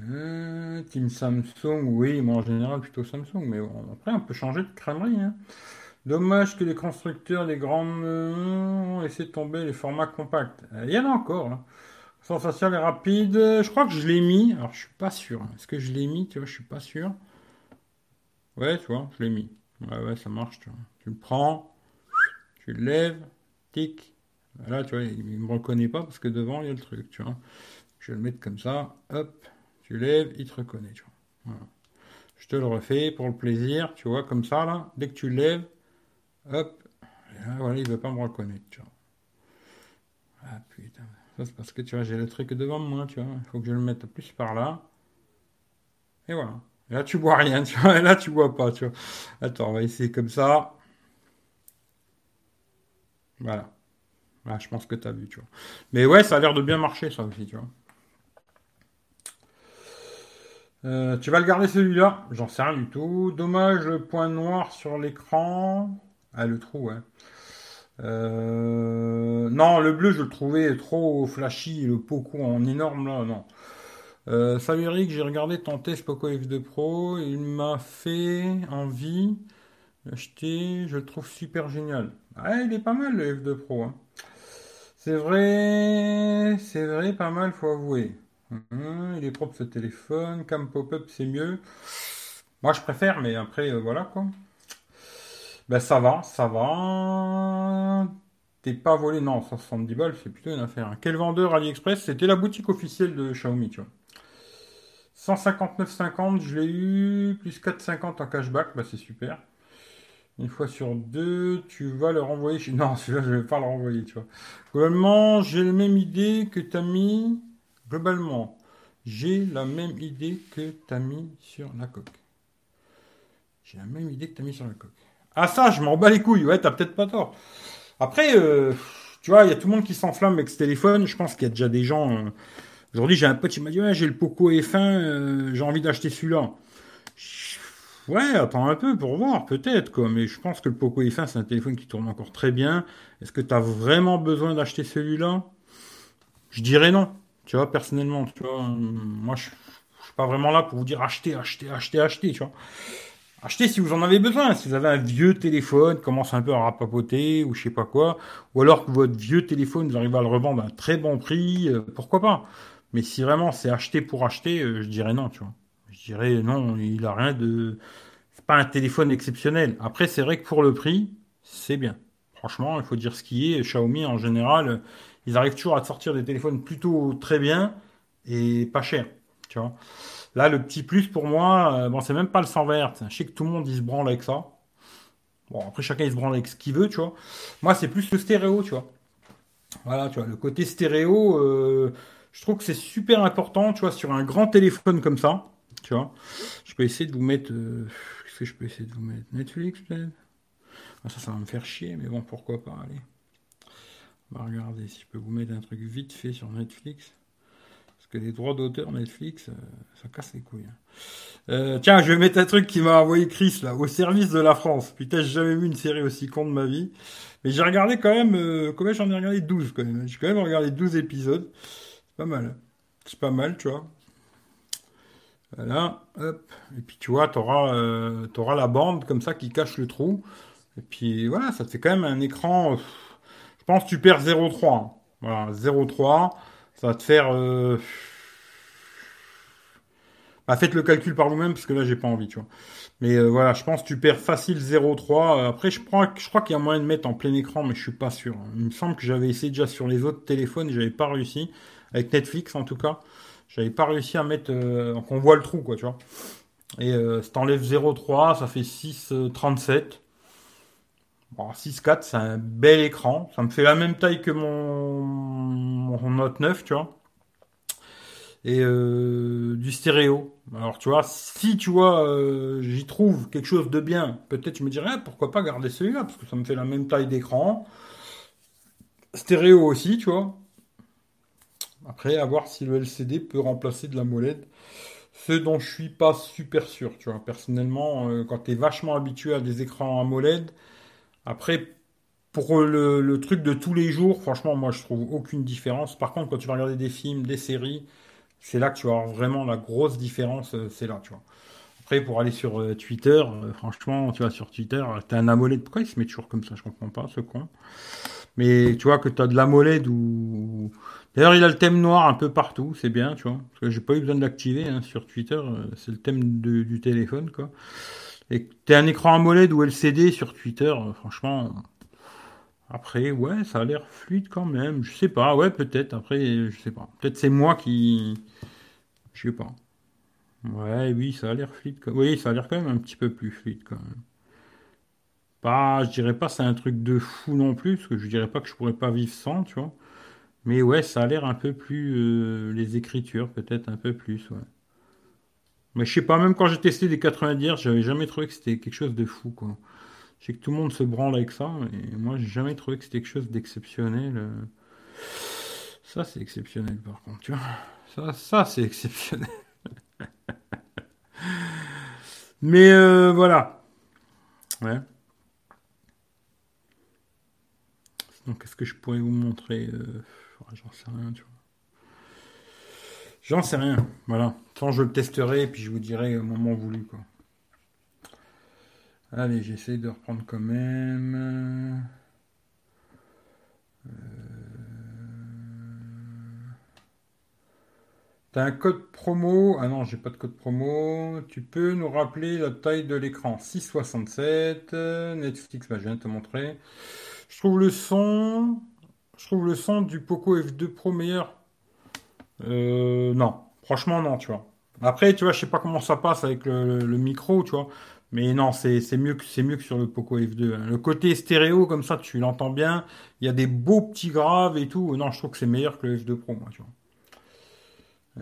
Euh... Team Samsung, oui, moi en général plutôt Samsung, mais après on peut changer de crânerie. Hein. Dommage que les constructeurs, les grandes, ont laissé tomber les formats compacts. Euh, il y en a encore, là. Sensationnel et rapide. Je crois que je l'ai mis. Alors, je suis pas sûr. Est-ce que je l'ai mis Tu vois, je suis pas sûr. Ouais, tu vois, je l'ai mis. Ouais, ouais, ça marche, tu vois. Tu le prends, tu le lèves, tic. Là, tu vois, il ne me reconnaît pas parce que devant, il y a le truc, tu vois. Je vais le mettre comme ça. Hop, tu lèves, il te reconnaît, tu vois. Je te le refais pour le plaisir, tu vois, comme ça, là. Dès que tu le lèves, Hop. là, voilà, il veut pas me reconnaître, tu vois. Ah putain. Ça, c'est parce que tu vois, j'ai le truc devant moi, tu vois. Il faut que je le mette plus par là. Et voilà. là, tu vois rien, tu vois. Et là, tu vois pas, tu vois. Attends, on va essayer comme ça. Voilà. Là, je pense que tu as vu, tu vois. Mais ouais, ça a l'air de bien marcher, ça aussi, tu vois. Euh, tu vas le garder celui-là? J'en sais rien du tout. Dommage, le point noir sur l'écran. Ah, le trou. Euh, non, le bleu, je le trouvais trop flashy, le Poco en énorme, là, non. Euh, salut Eric, j'ai regardé ton test Poco F2 Pro, il m'a fait envie d'acheter, je le trouve super génial. Ah, il est pas mal le F2 Pro. Hein. C'est vrai, c'est vrai, pas mal, faut avouer. Hum, il est propre ce téléphone, cam pop-up c'est mieux. Moi je préfère, mais après, euh, voilà quoi. Ben ça va, ça va. T'es pas volé, non, 170 balles, c'est plutôt une affaire. Quel vendeur AliExpress? C'était la boutique officielle de Xiaomi, tu vois. 159,50, je l'ai eu, plus 4,50 en cashback, bah c'est super. Une fois sur deux, tu vas le renvoyer chez... Non, celui-là, je vais pas le renvoyer, tu vois. Globalement, j'ai la même idée que t'as mis... Globalement, j'ai la même idée que t'as mis sur la coque. J'ai la même idée que t'as mis sur la coque. Ah ça, je m'en bats les couilles. Ouais, t'as peut-être pas tort. Après, euh, tu vois, il y a tout le monde qui s'enflamme avec ce téléphone. Je pense qu'il y a déjà des gens. Euh, aujourd'hui, j'ai un pote qui m'a dit ouais, j'ai le Poco F1, euh, j'ai envie d'acheter celui-là. Ouais, attends un peu pour voir, peut-être quoi. Mais je pense que le Poco F1, c'est un téléphone qui tourne encore très bien. Est-ce que tu as vraiment besoin d'acheter celui-là? Je dirais non. Tu vois, personnellement, tu vois, moi, je, je suis pas vraiment là pour vous dire acheter, acheter, acheter, acheter, tu vois. Achetez si vous en avez besoin. Si vous avez un vieux téléphone, commence un peu à rapapoter ou je sais pas quoi, ou alors que votre vieux téléphone, vous arrivez à le revendre à un très bon prix, euh, pourquoi pas. Mais si vraiment c'est acheter pour acheter, euh, je dirais non, tu vois. Je dirais non, il a rien de. C'est pas un téléphone exceptionnel. Après, c'est vrai que pour le prix, c'est bien. Franchement, il faut dire ce qui est. Xiaomi, en général, ils arrivent toujours à sortir des téléphones plutôt très bien et pas cher, tu vois. Là, le petit plus pour moi, euh, bon, c'est même pas le 120 Hz. Je sais que tout le monde il se branle avec ça. Bon, après, chacun il se branle avec ce qu'il veut, tu vois. Moi, c'est plus le stéréo, tu vois. Voilà, tu vois, le côté stéréo, euh, je trouve que c'est super important, tu vois, sur un grand téléphone comme ça, tu vois. Je peux essayer de vous mettre. Euh, qu'est-ce que je peux essayer de vous mettre? Netflix, peut-être? Ah, Ça, ça va me faire chier, mais bon, pourquoi pas, allez. On va regarder si je peux vous mettre un truc vite fait sur Netflix que les droits d'auteur Netflix, euh, ça casse les couilles. Hein. Euh, tiens, je vais mettre un truc qui m'a envoyé Chris là, au service de la France. Putain, j'ai jamais vu une série aussi con de ma vie. Mais j'ai regardé quand même, euh, combien j'en ai regardé? 12 quand même. J'ai quand même regardé 12 épisodes. C'est pas mal. C'est pas mal, tu vois. Voilà, hop. Et puis tu vois, t'auras euh, auras la bande comme ça qui cache le trou. Et puis voilà, ça te fait quand même un écran. je pense que tu perds 0,3. Hein. Voilà, 0,3. Ça va te faire. Euh, Bah, faites le calcul par vous-même parce que là j'ai pas envie, tu vois. Mais euh, voilà, je pense que tu perds facile 0,3. Après, je crois, je crois qu'il y a moyen de mettre en plein écran, mais je suis pas sûr. Il me semble que j'avais essayé déjà sur les autres téléphones j'avais pas réussi. Avec Netflix en tout cas, j'avais pas réussi à mettre euh, qu'on voit le trou, quoi, tu vois. Et euh, si t'enlèves 0,3, ça fait 6,37. Bon, 6,4, c'est un bel écran. Ça me fait la même taille que mon, Note 9, tu vois et euh, du stéréo. Alors tu vois, si tu vois, euh, j'y trouve quelque chose de bien, peut-être je me dirais ah, pourquoi pas garder celui-là parce que ça me fait la même taille d'écran, stéréo aussi, tu vois. Après, à voir si le LCD peut remplacer de la molette. Ce dont je suis pas super sûr, tu vois. Personnellement, euh, quand tu es vachement habitué à des écrans AMOLED, après, pour le, truc de tous les jours, franchement, moi, je trouve aucune différence. Par contre, quand tu vas regarder des films, des séries, c'est là que tu vas avoir vraiment la grosse différence, euh, c'est là, tu vois. Après, pour aller sur euh, Twitter, euh, franchement, tu vois, sur Twitter, t'as un AMOLED. Pourquoi il se met toujours comme ça? Je comprends pas, ce con. Mais tu vois que tu as de l'AMOLED ou. D'ailleurs, il a le thème noir un peu partout, c'est bien, tu vois. Parce que j'ai pas eu besoin de l'activer hein, sur Twitter, c'est le thème du téléphone, quoi. Et tu as un écran AMOLED ou LCD sur Twitter, franchement, après, ouais, ça a l'air fluide quand même. Je sais pas, ouais, peut-être. Après, je sais pas. Peut-être c'est moi qui. Je sais pas. Ouais, oui, ça a l'air fluide. Oui, ça a l'air quand même un petit peu plus fluide quand même. Pas, je dirais pas c'est un truc de fou non plus, parce que je dirais pas que je pourrais pas vivre sans, tu vois. Mais ouais, ça a l'air un peu plus. Euh, les écritures, peut-être un peu plus, ouais. Mais je sais pas, même quand j'ai testé des 90 j'avais jamais trouvé que c'était quelque chose de fou, quoi. Je sais que tout le monde se branle avec ça, et moi j'ai jamais trouvé que c'était quelque chose d'exceptionnel. Euh. Ça c'est exceptionnel par contre, tu vois. Ça, ça c'est exceptionnel. Mais euh, voilà. Ouais. Donc qu'est-ce que je pourrais vous montrer euh, J'en sais rien, tu vois. J'en sais rien, voilà. Tant je le testerai et puis je vous dirai au moment voulu, quoi. Allez, j'essaie de reprendre quand même. Euh... T'as un code promo? Ah non, j'ai pas de code promo. Tu peux nous rappeler la taille de l'écran? 667. Netflix, je viens de te montrer. Je trouve le son. Je trouve le son du Poco F2 Pro meilleur. Euh, non, franchement non, tu vois. Après, tu vois, je sais pas comment ça passe avec le micro, tu vois. Mais non, c'est mieux, que, mieux que sur le Poco F2. Hein. Le côté stéréo, comme ça, tu l'entends bien. Il y a des beaux petits graves et tout. Non, je trouve que c'est meilleur que le F2 Pro, moi, tu vois.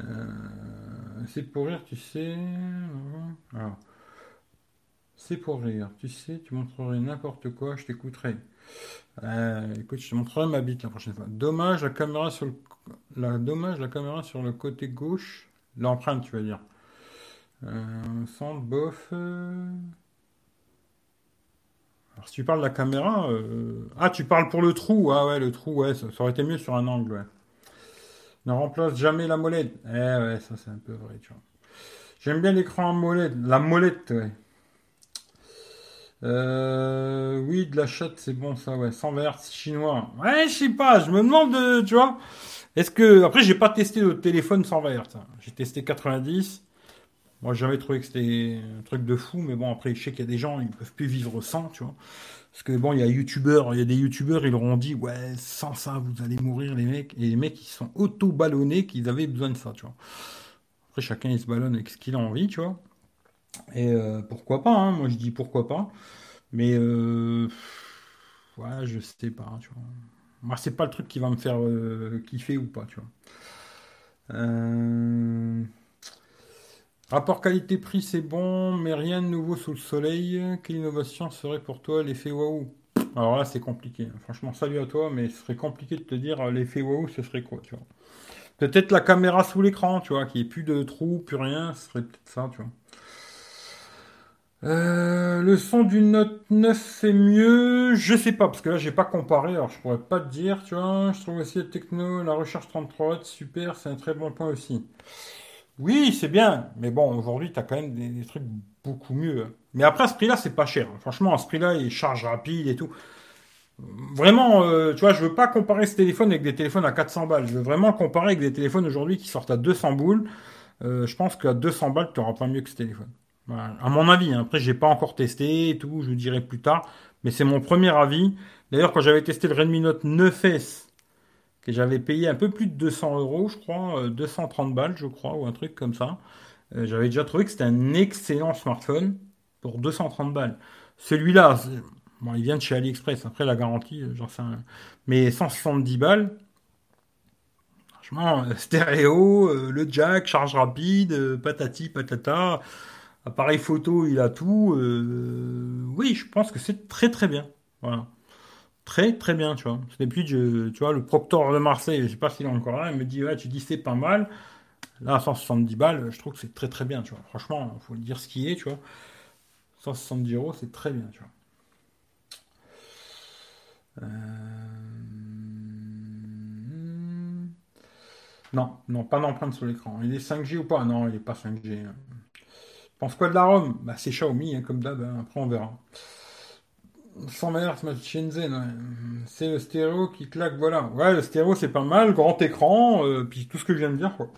Euh, c'est pour rire, tu sais. c'est pour rire, tu sais, tu montrerais n'importe quoi, je t'écouterai. Euh, écoute, je te montrerai ma bite la prochaine fois. Dommage, la caméra sur le, la, dommage, la caméra sur le côté gauche. L'empreinte, tu vas dire. Euh, centre, bof. Euh. Alors, si tu parles de la caméra. Euh, ah, tu parles pour le trou. Ah, ouais, le trou, ouais, ça, aurait été mieux sur un angle. Ne remplace jamais la molette. Eh, ouais, ça, c'est un peu vrai, tu vois. J'aime bien l'écran en molette. La molette, ouais. oui, de la chatte, c'est bon ça, ouais. 100 Hz chinois. Ouais, je sais pas, je me demande, tu vois. Est-ce que. Après, j'ai pas testé le téléphone 120 Hz. Hein. J'ai testé 90. Moi, j'avais trouvé que c'était un truc de fou, mais bon, après, je sais qu'il y a des gens, ils peuvent plus vivre sans, tu vois. Parce que bon, il y a youtubeurs, il y a des youtubeurs, ils leur ont dit, ouais, sans ça, vous allez mourir, les mecs. Et les mecs, ils sont auto-ballonnés qu'ils avaient besoin de ça, tu vois. Après, chacun, il se ballonne avec ce qu'il a envie, tu vois. Et euh, pourquoi pas, hein, moi je dis pourquoi pas. Mais, euh, ouais, je sais pas, tu vois. C'est pas le truc qui va me faire euh, kiffer ou pas, tu vois. Euh. Rapport qualité-prix, c'est bon, mais rien de nouveau sous le soleil. Quelle innovation serait pour toi l'effet waouh? Alors là, c'est compliqué. Franchement, salut à toi, mais ce serait compliqué de te dire euh, l'effet waouh, ce serait quoi, tu vois Peut-être la caméra sous l'écran, tu vois, qui ait plus de trous, plus rien, ce serait peut-être ça, tu vois. Euh, le son du Note 9 c'est mieux, je sais pas parce que là j'ai pas comparé, alors je pourrais pas te dire, tu vois. Je trouve aussi la techno, la recherche 33 watts super, c'est un très bon point aussi. Oui, c'est bien, mais bon, aujourd'hui, tu as quand même des, trucs beaucoup mieux. Mais après, à ce prix-là, c'est pas cher. Franchement, à ce prix-là, il charge rapide et tout. Vraiment, euh, tu vois, je veux pas comparer ce téléphone avec des téléphones à 400 balles. Je veux vraiment comparer avec des téléphones aujourd'hui qui sortent à 200 boules, je pense qu'à 200 balles, tu n'auras pas mieux que ce téléphone. À mon avis, hein. après, j'ai pas encore testé et tout, je vous dirai plus tard, mais c'est mon premier avis. D'ailleurs, quand j'avais testé le Redmi Note 9S, que j'avais payé un peu plus de 200 euros, je crois, 230 balles, je crois, ou un truc comme ça, j'avais déjà trouvé que c'était un excellent smartphone pour 230 balles. Celui-là, bon, il vient de chez AliExpress. Après, la garantie, euh, j'en sais. Mais 170 balles, franchement, euh, stéréo, euh, le jack, charge rapide, patati, patata, appareil photo, il a tout. oui, je pense que c'est très très bien. Voilà. Très très bien, tu vois. Depuis, tu vois, le proctor de Marseille, je sais pas s'il est encore là, il me dit, ouais, tu dis c'est pas mal. Là, 170 balles, je trouve que c'est très très bien, tu vois. Franchement, il faut dire ce qui est, tu vois. 170 euros, c'est très bien, tu vois. Euh, non, non, pas d'empreinte sur l'écran. Il est 5G ou pas? Non, il n'est pas 5G. Pense quoi de la ROM bah, C'est Xiaomi, hein, comme d'hab. Hein. Après, on verra. 100 MHz Shenzhen, c'est le stéréo qui claque, voilà. Ouais, le stéréo, c'est pas mal. Grand écran, euh, puis tout ce que je viens de dire, quoi.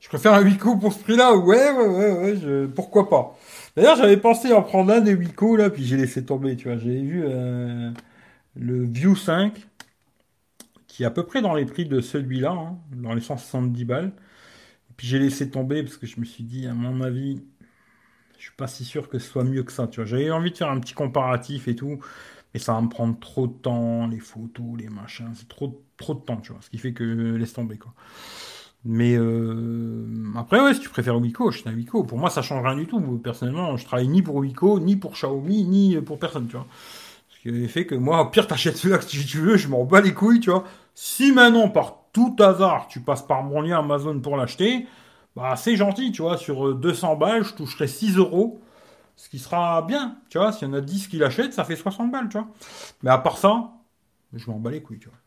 Je préfère un Wiko pour ce prix-là. Ouais, ouais, ouais, ouais, pourquoi pas. D'ailleurs, j'avais pensé en prendre un des Wiko, là, puis j'ai laissé tomber, tu vois. J'avais vu euh, le View 5, qui est à peu près dans les prix de celui-là, hein, dans les 170 balles. Puis j'ai laissé tomber parce que je me suis dit, à mon avis, je suis pas si sûr que ce soit mieux que ça, tu vois. J'avais envie de faire un petit comparatif et tout, mais ça va me prendre trop de temps, les photos, les machins, c'est trop, trop de temps, tu vois. Ce qui fait que laisse tomber, quoi. Mais euh, après, ouais, si tu préfères Wiko, je suis un Wiko. Pour moi, ça change rien du tout. Personnellement, je travaille ni pour Wiko, ni pour Xiaomi, ni pour personne, tu vois. Ce qui fait que moi, au pire, t'achètes celui-là que tu veux, je m'en bats les couilles, tu vois. Si maintenant, par tout hasard, tu passes par mon lien Amazon pour l'acheter, bah, c'est gentil, tu vois. Sur 200 euh, balles, je toucherai 6 euros. Ce qui sera bien, tu vois. S'il y en a 10 qui l'achètent, ça fait 60 balles, tu vois. Mais à part ça, je m'en bats les couilles, tu vois.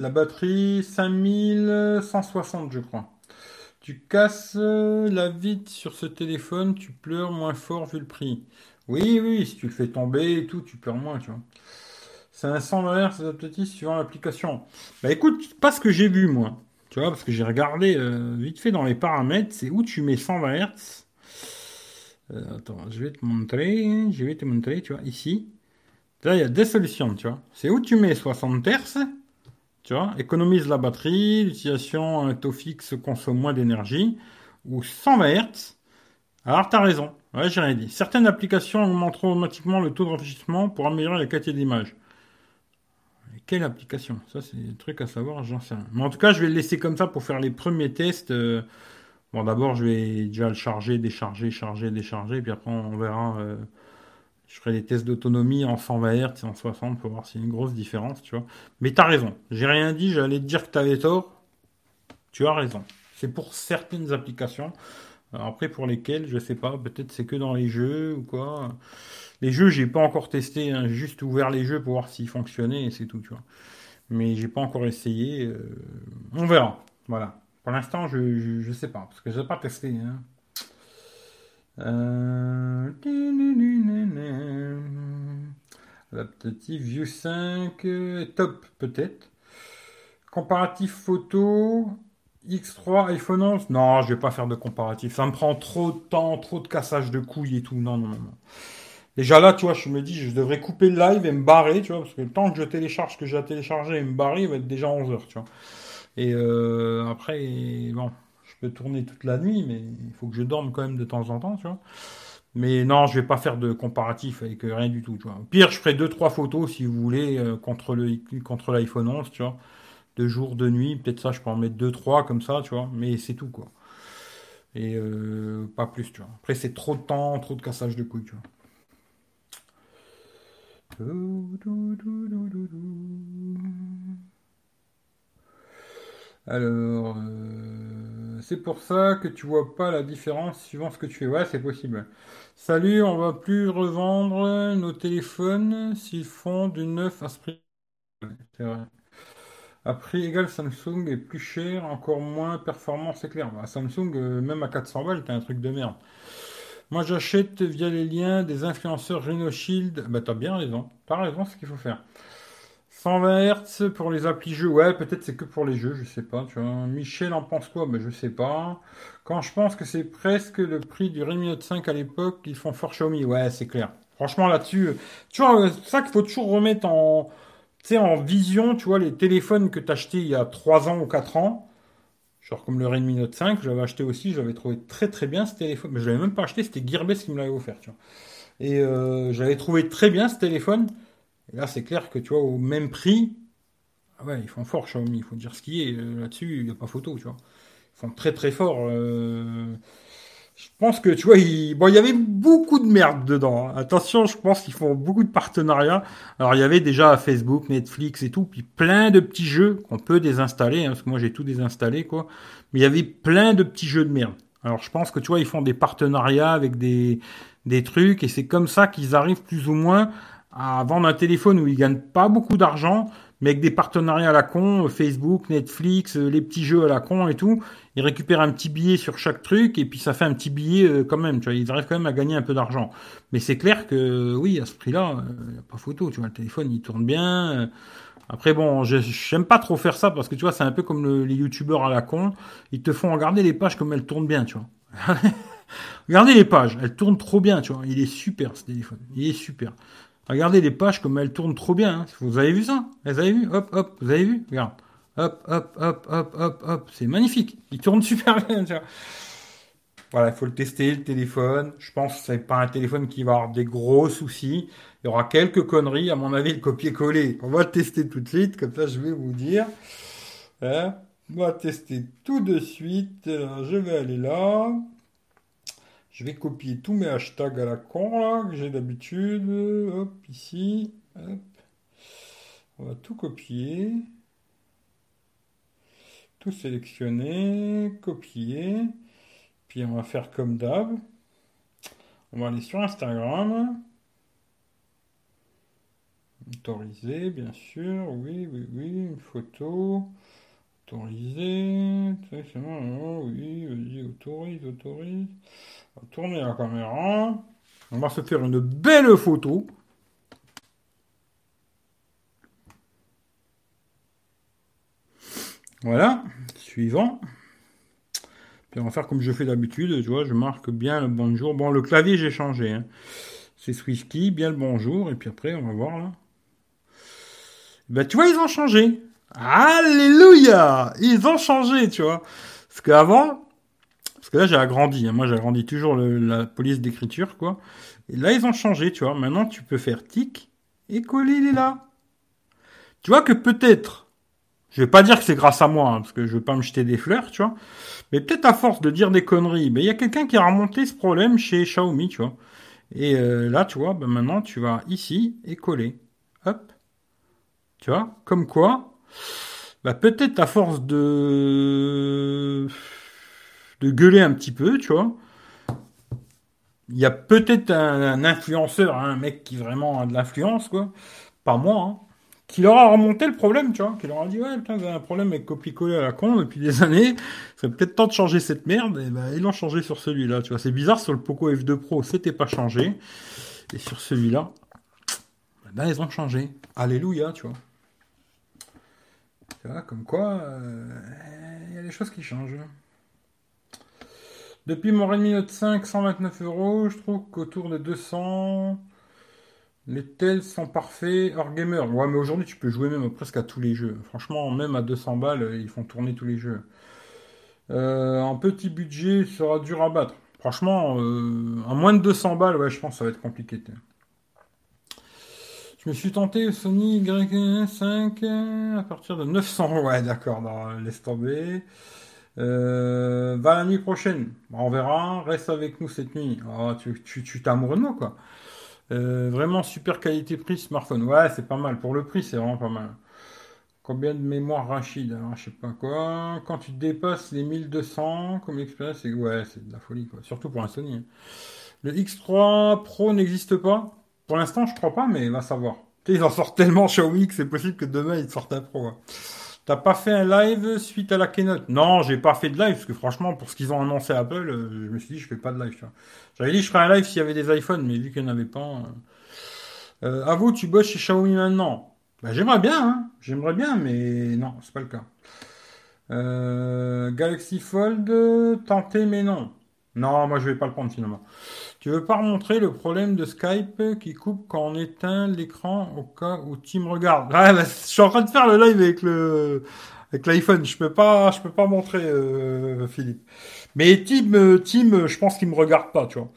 La batterie 5160 je crois. Tu casses la vitre sur ce téléphone, tu pleures moins fort vu le prix. Oui, oui, si tu le fais tomber et tout, tu pleures moins, tu vois. C'est un 120 Hz adaptatif suivant l'application. Bah écoute, pas ce que j'ai vu moi. Tu vois, parce que j'ai regardé euh, vite fait dans les paramètres, c'est où tu mets 120 Hz. Euh, attends, je vais te montrer, je vais te montrer, tu vois, ici. Là, il y a des solutions, tu vois. C'est où tu mets 60 Hz, tu vois, économise la batterie, l'utilisation taux fixe consomme moins d'énergie, ou 120 Hz. Alors, tu as raison. Ouais, j'ai rien dit. Certaines applications augmenteront automatiquement le taux de rafraîchissement pour améliorer la qualité d'image. Quelle application? Ça, c'est des trucs à savoir, j'en sais rien. Mais en tout cas, je vais le laisser comme ça pour faire les premiers tests. Euh, bon, d'abord, je vais déjà le charger, décharger, charger, décharger, puis après, on verra. Euh, je ferai des tests d'autonomie en 120 Hz en 60 pour voir s'il y a une grosse différence, tu vois. Mais tu as raison. J'ai rien dit, j'allais te dire que tu avais tort. Tu as raison. C'est pour certaines applications. Après, pour lesquelles, je sais pas, peut-être c'est que dans les jeux ou quoi. Les jeux, j'ai pas encore testé, hein. j'ai juste ouvert les jeux pour voir s'ils fonctionnaient et c'est tout, tu vois. Mais j'ai pas encore essayé. Euh, on verra. Voilà. Pour l'instant, je, ne sais pas, parce que j'ai pas testé. Hein. Euh... View 5, euh, top peut-être. Comparatif photo, X3, iPhone 11. Non, je vais pas faire de comparatif. Ça me prend trop de temps, trop de cassage de couilles et tout. Non, non, non. Déjà là, tu vois, je me dis, je devrais couper le live et me barrer, tu vois, parce que le temps que je télécharge ce que j'ai à télécharger et me barrer, il va être déjà 11 heures, tu vois. Et euh, après, bon, peux tourner toute la nuit, mais il faut que je dorme quand même de temps en temps, tu vois. Mais non, je vais pas faire de comparatif avec rien du tout, tu vois. Pire, je ferai deux trois photos si vous voulez euh, contre le contre l'iPhone 11, tu vois. De jour, de nuit, peut-être ça, je peux en mettre deux trois comme ça, tu vois. Mais c'est tout, quoi. Et euh, pas plus, tu vois. Après, c'est trop de temps, trop de cassage de couilles, tu vois. Alors, euh, c'est pour ça que tu vois pas la différence suivant ce que tu fais. Ouais, c'est possible. Salut, on va plus revendre nos téléphones s'ils font du neuf à ce prix. C'est vrai. À prix égal, Samsung est plus cher, encore moins performant, c'est clair. Bah, Samsung, euh, même à 400 balles, t'as un truc de merde. Moi, j'achète via les liens des influenceurs Rhino Shield. Bah, t'as bien raison. T'as raison, ce qu'il faut faire. 120 Hz pour les applis jeux. Ouais, peut-être c'est que pour les jeux, je sais pas. Tu vois. Michel en pense quoi? Ben je sais pas. Quand je pense que c'est presque le prix du Redmi Note 5 à l'époque, ils font fort Xiaomi. Ouais, c'est clair. Franchement, là-dessus, euh, tu vois, c'est ça qu'il faut toujours remettre en, en vision, tu vois, les téléphones que tu acheté il y a 3 ans ou 4 ans. Genre comme le Redmi Note 5, j'avais acheté aussi, j'avais trouvé très très bien ce téléphone. Mais je l'avais même pas acheté, c'était Gearbest qui me l'avait offert, tu vois. Et euh, j'avais trouvé très bien ce téléphone. Et là, c'est clair que tu vois, au même prix, ah ouais, ils font fort Xiaomi, il faut dire ce qui est. Euh, là-dessus, il n'y a pas photo, tu vois. Ils font très très fort. Euh, je pense que, tu vois, il... Bon, il y avait beaucoup de merde dedans. Hein. Attention, je pense qu'ils font beaucoup de partenariats. Alors, il y avait déjà Facebook, Netflix et tout, puis plein de petits jeux qu'on peut désinstaller, hein, parce que moi, j'ai tout désinstallé, quoi. Mais il y avait plein de petits jeux de merde. Alors, je pense que, tu vois, ils font des partenariats avec des, des trucs, et c'est comme ça qu'ils arrivent plus ou moins à vendre un téléphone où ils gagnent pas beaucoup d'argent, mais avec des partenariats à la con, Facebook, Netflix, euh, les petits jeux à la con et tout, ils récupèrent un petit billet sur chaque truc et puis ça fait un petit billet euh, quand même, tu vois, ils arrivent quand même à gagner un peu d'argent. Mais c'est clair que oui, à ce prix-là, il a pas photo, tu vois, le téléphone il tourne bien. Après bon, j'aime pas trop faire ça parce que tu vois, c'est un peu comme les youtubeurs à la con, ils te font regarder les pages comme elles tournent bien, tu vois. Regardez les pages, elles tournent trop bien, tu vois. Il est super ce téléphone, il est super. Regardez les pages comme elles tournent trop bien. Hein. Vous avez vu ça? Vous avez vu? Hop, hop, vous avez vu? Regarde. Hop, hop, hop, hop, hop, hop. C'est magnifique. Il tourne super bien. Voilà, il faut le tester, le téléphone. Je pense que c'est pas un téléphone qui va avoir des gros soucis. Il y aura quelques conneries. À mon avis, le copier-coller. On va le tester tout de suite. Comme ça, je vais vous dire. Hein? On va tester tout de suite. je vais aller là. Je vais copier tous mes hashtags à la con que j'ai d'habitude. Hop, ici. On va tout copier. Tout sélectionner. Copier. Puis on va faire comme d'hab. On va aller sur Instagram. Autoriser, bien sûr. Oui, oui, oui. Une photo. Autoriser. Oui, vas-y, autorise, autorise. Tourner la caméra. On va se faire une belle photo. Voilà, suivant. Puis on va faire comme je fais d'habitude, tu vois, je marque bien le bonjour. Bon, le clavier, j'ai changé. Hein. C'est SwiftKey, bien le bonjour. Et puis après, on va voir là. Ben, tu vois, ils ont changé. Alléluia Ils ont changé, tu vois. Parce qu'avant, parce que là, j'ai agrandi. Hein. Moi, j'ai agrandi toujours la police d'écriture, quoi. Et là, ils ont changé, tu vois. Maintenant, tu peux faire tic et coller, il est là. Tu vois que peut-être, je vais pas dire que c'est grâce à moi, hein, parce que je veux pas me jeter des fleurs, tu vois. Mais peut-être à force de dire des conneries, mais il y a quelqu'un qui a remonté ce problème chez Xiaomi, tu vois. Et euh, là, tu vois, ben maintenant, tu vas ici et coller. Hop. Tu vois, comme quoi, bah, peut-être à force de de gueuler un petit peu, tu vois. Il y a peut-être un, influenceur, hein, un mec qui vraiment a de l'influence, quoi. Pas moi, hein, qui leur a remonté le problème, tu vois. Qui leur a dit, ouais, putain, vous avez un problème avec copier-coller à la con depuis des années. C'est peut-être temps de changer cette merde. Et ben, ils l'ont changé sur celui-là, tu vois. C'est bizarre, sur le Poco F2 Pro, c'était pas changé. Et sur celui-là, ben, ils ont changé. Alléluia, tu vois. Tu vois, comme quoi, euh, il y a des choses qui changent. Depuis mon Redmi Note 5, 129 euros, je trouve qu'autour de 200, les tels sont parfaits hors gamer. Ouais, mais aujourd'hui, tu peux jouer même presque à tous les jeux. Franchement, même à 200 balles, ils font tourner tous les jeux. Euh, un petit budget sera dur à battre. Franchement, euh, à moins de 200 balles, ouais, je pense que ça va être compliqué. Je me suis tenté Sony Y5 à partir de 900. Ouais, d'accord, laisse tomber. Euh, va la nuit prochaine. On verra. Reste avec nous cette nuit. Oh, tu, amoureux de moi, quoi. Euh, vraiment super qualité prix smartphone. Ouais, c'est pas mal. Pour le prix, c'est vraiment pas mal. Combien de mémoire Rachid Alors, je sais pas quoi. Quand tu dépasses les 1200 comme expérience, c'est ouais, c'est de la folie, quoi. Surtout pour un Sony. Hein. Le X3 Pro n'existe pas. Pour l'instant, je crois pas, mais va savoir. Ils en sortent tellement Xiaomi que c'est possible que demain ils sortent un Pro. Hein. T'as pas fait un live suite à la keynote? Non, j'ai pas fait de live parce que franchement, pour ce qu'ils ont annoncé Apple, euh, je me suis dit je fais pas de live. J'avais dit je ferais un live s'il y avait des iPhones, mais vu qu'il n'y en avait pas. Euh... à vous, tu bosses chez Xiaomi maintenant Bah, j'aimerais bien, hein. J'aimerais bien, mais non, c'est pas le cas. Euh, Galaxy Fold, tenté, mais non. Non, moi je vais pas le prendre finalement. Tu veux pas remontrer le problème de Skype qui coupe quand on éteint l'écran au cas où Tim regarde? Ah, bah, Je suis en train de faire le live avec le avec l'iPhone. Je peux pas, je peux pas montrer euh, Philippe. Mais Tim, euh, Tim, je pense qu'il me regarde pas, tu vois.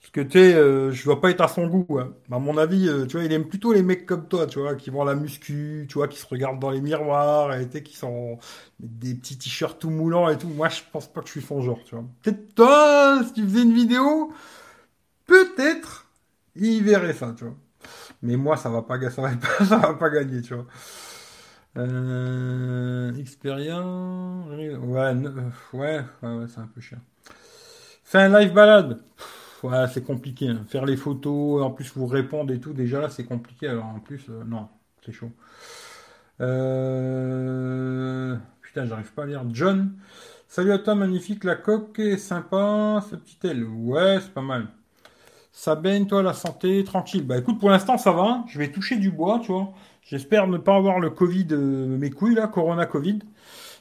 Parce que tu euh, je dois pas être à son goût. Hein. À mon avis, tu vois, il aime plutôt les mecs comme toi, tu vois, qui vont la muscu, tu vois, qui se regardent dans les miroirs, et qui sont des petits t-shirts tout moulants et tout. Moi, je pense pas que je suis son genre, tu vois. Peut-être toi, si tu faisais une vidéo, peut-être il verrait ça, tu vois. Mais moi, ça va pas, ça va pas, ça va pas gagner, tu vois. Euh, ouais, ouais, ouais c'est un peu cher. Fais un live balade. Ouais, c'est compliqué. Hein. Faire les photos, en plus vous répondre et tout, déjà là c'est compliqué. Alors en plus, euh, non, c'est chaud. Euh... Putain, j'arrive pas à lire. John, salut à toi, magnifique. La coque est sympa, ce petit aile. Ouais, c'est pas mal. Ça baigne, toi, la santé, tranquille. Bah écoute, pour l'instant, ça va. Je vais toucher du bois, tu vois. J'espère ne pas avoir le Covid, euh, mes couilles, là, Corona Covid.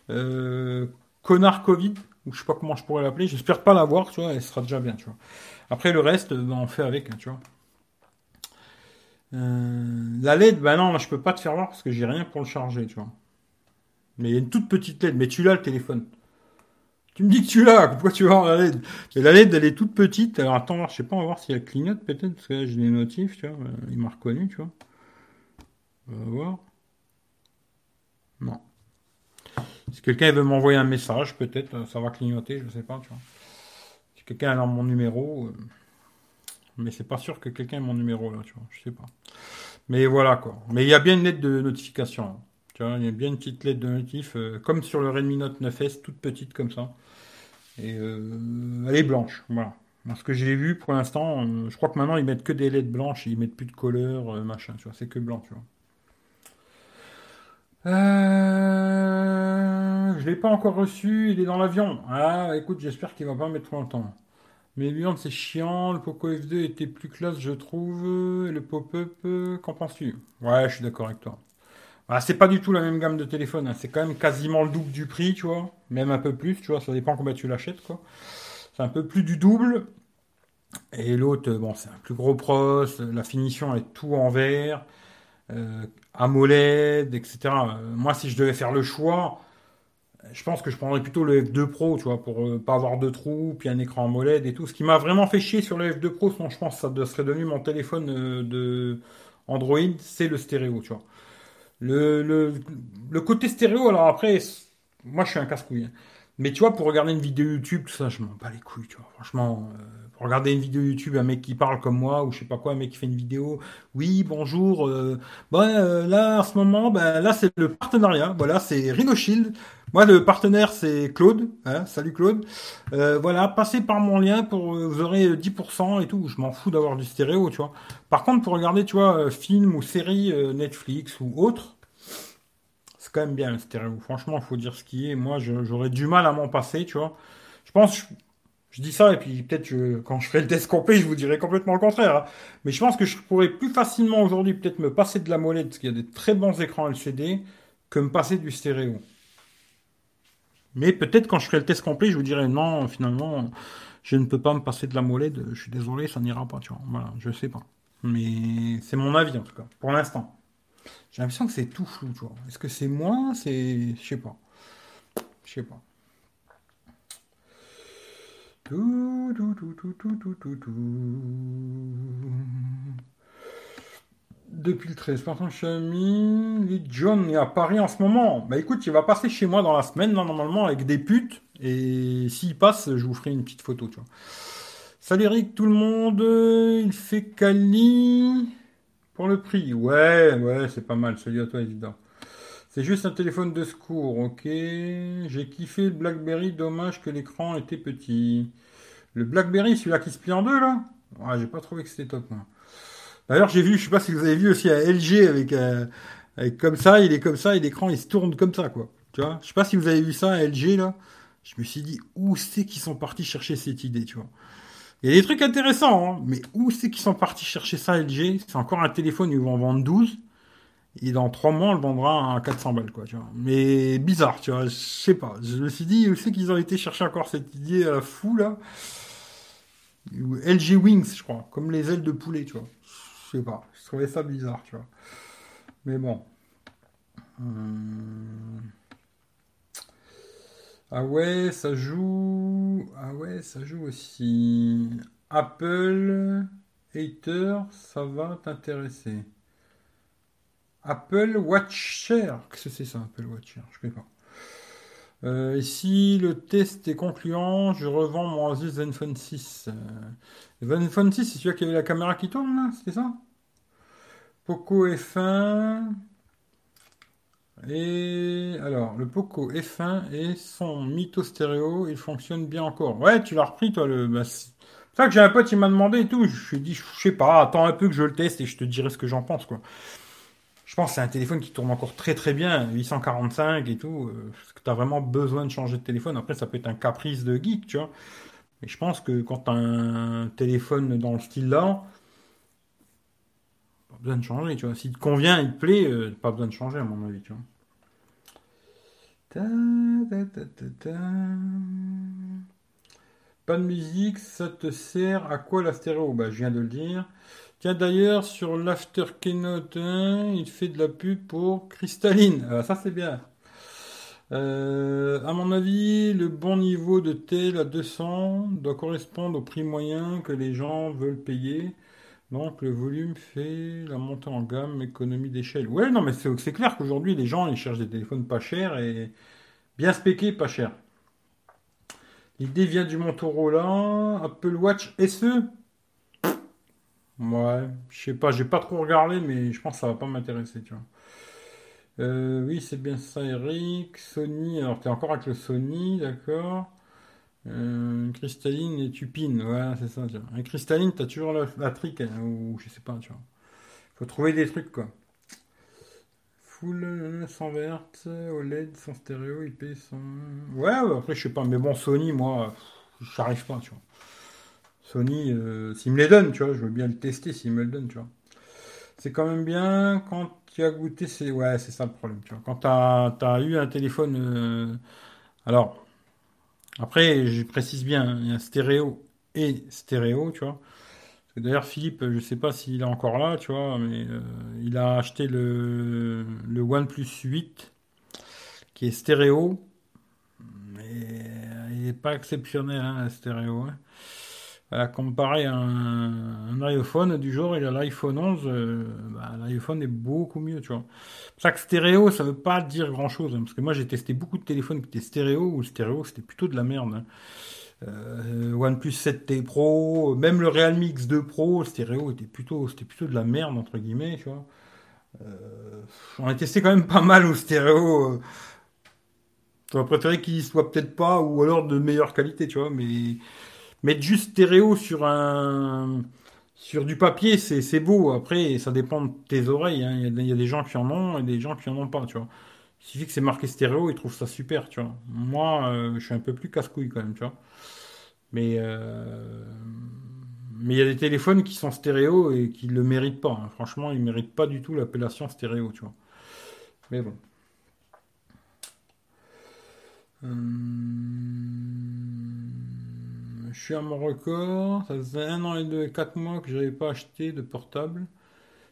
Euh, connard Covid, ou je sais pas comment je pourrais l'appeler. J'espère pas l'avoir, tu vois, elle sera déjà bien, tu vois. Après, le reste, ben, on fait avec, hein, tu vois. Euh, la LED, bah non, là, je peux pas te faire voir parce que j'ai rien pour le charger, tu vois. Mais il y a une toute petite LED, mais tu l'as le téléphone. Tu me dis que tu l'as, pourquoi tu vas la LED la LED, elle est toute petite. Alors attends, je sais pas, on va voir si elle clignote peut-être, parce que là j'ai des notifs, tu vois. Euh, il m'a reconnu, tu vois. On va voir. Non. Si quelqu'un veut m'envoyer un message, peut-être, euh, ça va clignoter, je sais pas, tu vois. Si quelqu'un a mon numéro, euh, mais c'est pas sûr que quelqu'un ait mon numéro là, tu vois, je sais pas. Mais voilà quoi. Mais il y a bien une lettre de notification. Hein. Tu vois, il y a bien une petite lettre de notif, comme sur le Redmi Note 9S, toute petite comme ça. Et euh, elle est blanche, voilà. ce que j'ai vu pour l'instant, euh, je crois que maintenant ils mettent que des LED blanches, ils mettent plus de couleur, euh, machin, tu vois, c'est que blanc, tu vois. Euh, je l'ai pas encore reçu, il est dans l'avion. Ah, écoute, j'espère qu'il va pas mettre trop longtemps. Mais bien, c'est chiant, le Poco F2 était plus classe, je trouve, et le pop-up, qu'en penses-tu? Ouais, je suis d'accord avec toi. Ah, c'est pas du tout la même gamme de téléphone, hein. c'est quand même quasiment le double du prix, tu vois, même un peu plus, tu vois, ça dépend combien tu l'achètes, quoi. C'est un peu plus du double. Et l'autre, bon, c'est un plus gros pros, la finition est tout en verre, euh, AMOLED, etc. Euh, moi, si je devais faire le choix, je pense que je prendrais plutôt le F2 Pro, tu vois, pour euh, pas avoir de trous, puis un écran AMOLED et tout. Ce qui m'a vraiment fait chier sur le F2 Pro, sinon je pense que ça serait devenu mon téléphone de Android, c'est le stéréo, tu vois. Le, côté stéréo, alors après, moi je suis un casse-couille. Hein. Mais tu vois, pour regarder une vidéo YouTube, tout ça, je m'en bats les couilles, tu vois. Franchement, euh, pour regarder une vidéo YouTube, un mec qui parle comme moi, ou je sais pas quoi, un mec qui fait une vidéo, oui, bonjour, euh, euh là, en ce moment, ben, là, c'est le partenariat. Voilà, c'est Rhino Shield. Moi, le partenaire, c'est Claude. Hein, salut Claude. Euh, voilà, passez par mon lien pour vous aurez 10% et tout. Je m'en fous d'avoir du stéréo, tu vois. Par contre, pour regarder, tu vois, film ou série Netflix ou autre, quand même bien le stéréo. Franchement, faut dire ce qui est. Moi, j'aurais du mal à m'en passer, tu vois. Je pense, je, dis ça, et puis peut-être quand je ferai le test complet, je vous dirai complètement le contraire. Hein. Mais je pense que je pourrais plus facilement aujourd'hui peut-être me passer de la molette, parce qu'il y a des très bons écrans LCD, que me passer du stéréo. Mais peut-être quand je ferai le test complet, je vous dirai non, finalement, je ne peux pas me passer de la molette. Je suis désolé, ça n'ira pas, tu vois. Voilà, je sais pas. Mais c'est mon avis en tout cas, pour l'instant. J'ai l'impression que c'est tout flou, tu vois. Est-ce que c'est moi C'est. Je sais pas. Je sais pas. Tout, tout, tout. Depuis le 13, par contre, Xiaomi, John est à Paris en ce moment. Bah écoute, il va passer chez moi dans la semaine, normalement, avec des putes. Et s'il passe, je vous ferai une petite photo, tu vois. Salut Eric, tout le monde. Il fait Cali. Pour le prix, ouais, ouais, c'est pas mal. celui à toi, évident. C'est juste un téléphone de secours, ok. J'ai kiffé le Blackberry, dommage que l'écran était petit. Le Blackberry, celui-là qui se plie en deux, là? J'ai pas trouvé que c'était top. D'ailleurs, j'ai vu, je sais pas si vous avez vu aussi un LG avec, euh, avec comme ça, il est comme ça, et l'écran, il se tourne comme ça, quoi. Tu vois? Je sais pas si vous avez vu ça, un LG, là. Je me suis dit, où c'est qu'ils sont partis chercher cette idée, tu vois? Il y a des trucs intéressants, hein, mais où c'est qu'ils sont partis chercher ça, LG C'est encore un téléphone, ils vont en vendre 12. Et dans trois mois, on le vendra à 400 balles, quoi, tu vois. Mais bizarre, tu vois, je sais pas. Je me suis dit, je sais qu'ils ont été chercher encore cette idée à la fou, là. LG Wings, je crois, comme les ailes de poulet, tu vois. Je sais pas, je trouvais ça bizarre, tu vois. Mais bon. Hum. Ah ouais, ça joue. Ah ouais, ça joue aussi. Apple Hater, ça va t'intéresser. Apple Watcher. Qu'est-ce que c'est ça, Apple Watcher? Je ne sais pas. Euh, si le test est concluant, je revends mon Asus Zenfone 6. le Zenfone 6, c'est celui qui avait la caméra qui tourne, là C'est ça? Poco F1. Et alors, le Poco F1 et son mytho stéréo, il fonctionne bien encore. Ouais, tu l'as repris, toi, le. Bah, c'est ça que j'ai un pote, il m'a demandé et tout. Je lui ai dit, je sais pas, attends un peu que je le teste et je te dirai ce que j'en pense, quoi. Je pense que c'est un téléphone qui tourne encore très très bien, 845 et tout. Euh, parce que tu as vraiment besoin de changer de téléphone. Après, ça peut être un caprice de geek, tu vois. Mais je pense que quand tu as un téléphone dans le style là, pas besoin de changer, tu vois. S'il te convient, il te plaît, euh, pas besoin de changer à mon avis, tu vois. Pas de musique, ça te sert à quoi la stéréo? Bah, je viens de le dire. Tiens, d'ailleurs, sur l'After Keynote 1, il fait de la pub pour Cristalline. Ah, ça, c'est bien. Euh, à mon avis, le bon niveau de tel à 200 doit correspondre au prix moyen que les gens veulent payer. Donc le volume fait la montée en gamme, économie d'échelle. Ouais, non, mais c'est clair qu'aujourd'hui, les gens, ils cherchent des téléphones pas chers et bien spéqués, pas chers. L'idée vient du Motorola, Apple Watch SE. Ouais, je sais pas, j'ai pas trop regardé, mais je pense que ça va pas m'intéresser, tu vois. Euh, oui, c'est bien ça, Eric. Sony, alors t'es encore avec le Sony, d'accord. Euh, cristalline et Tupine, ouais, c'est ça, tu. Et cristalline, t'as toujours la, trick, hein, ou je sais pas, tu vois. Faut trouver des trucs, quoi. Full, sans verte, OLED, sans stéréo, IP, sans... Ouais, après, je sais pas, mais bon, Sony, moi, j'arrive pas, tu vois. Sony, euh, s'il me les donne, tu vois, je veux bien le tester s'il me le donne, tu vois. C'est quand même bien quand tu as goûté, c'est ouais, c'est ça le problème, tu vois. Quand tu as, eu un téléphone, euh, alors après, je précise bien, hein, il y a stéréo et stéréo, tu vois. D'ailleurs, Philippe, je sais pas s'il est encore là, tu vois, mais euh, il a acheté le, le OnePlus 8 qui est stéréo, mais il n'est pas exceptionnel, hein, stéréo. Hein à comparer un, iPhone du jour, a l'iPhone 11, euh, bah, l'iPhone est beaucoup mieux, tu vois. Ça que stéréo, ça veut pas dire grand chose, hein, parce que moi j'ai testé beaucoup de téléphones qui étaient stéréo, ou stéréo c'était plutôt de la merde. Hein. Euh, OnePlus 7T Pro, même le Realme X2 Pro, stéréo était plutôt, c'était plutôt de la merde entre guillemets, tu vois. Euh, on a testé quand même pas mal au stéréo. J'aurais préféré qu'il soit peut-être pas, ou alors de meilleure qualité, tu vois, mais mettre juste stéréo sur un sur du papier, c'est beau. Après, ça dépend de tes oreilles. Hein. Il, y a, des gens qui en ont et des gens qui en ont pas, tu vois. Il suffit que c'est marqué stéréo, ils trouvent ça super, tu vois. Moi, euh, je suis un peu plus casse-couille quand même, tu vois. Mais euh, mais il y a des téléphones qui sont stéréo et qui le méritent pas. Hein. Franchement, ils méritent pas du tout l'appellation stéréo, tu vois. Mais bon. Hum je suis à mon record. Ça faisait un an et deux, quatre mois que je n'avais pas acheté de portable.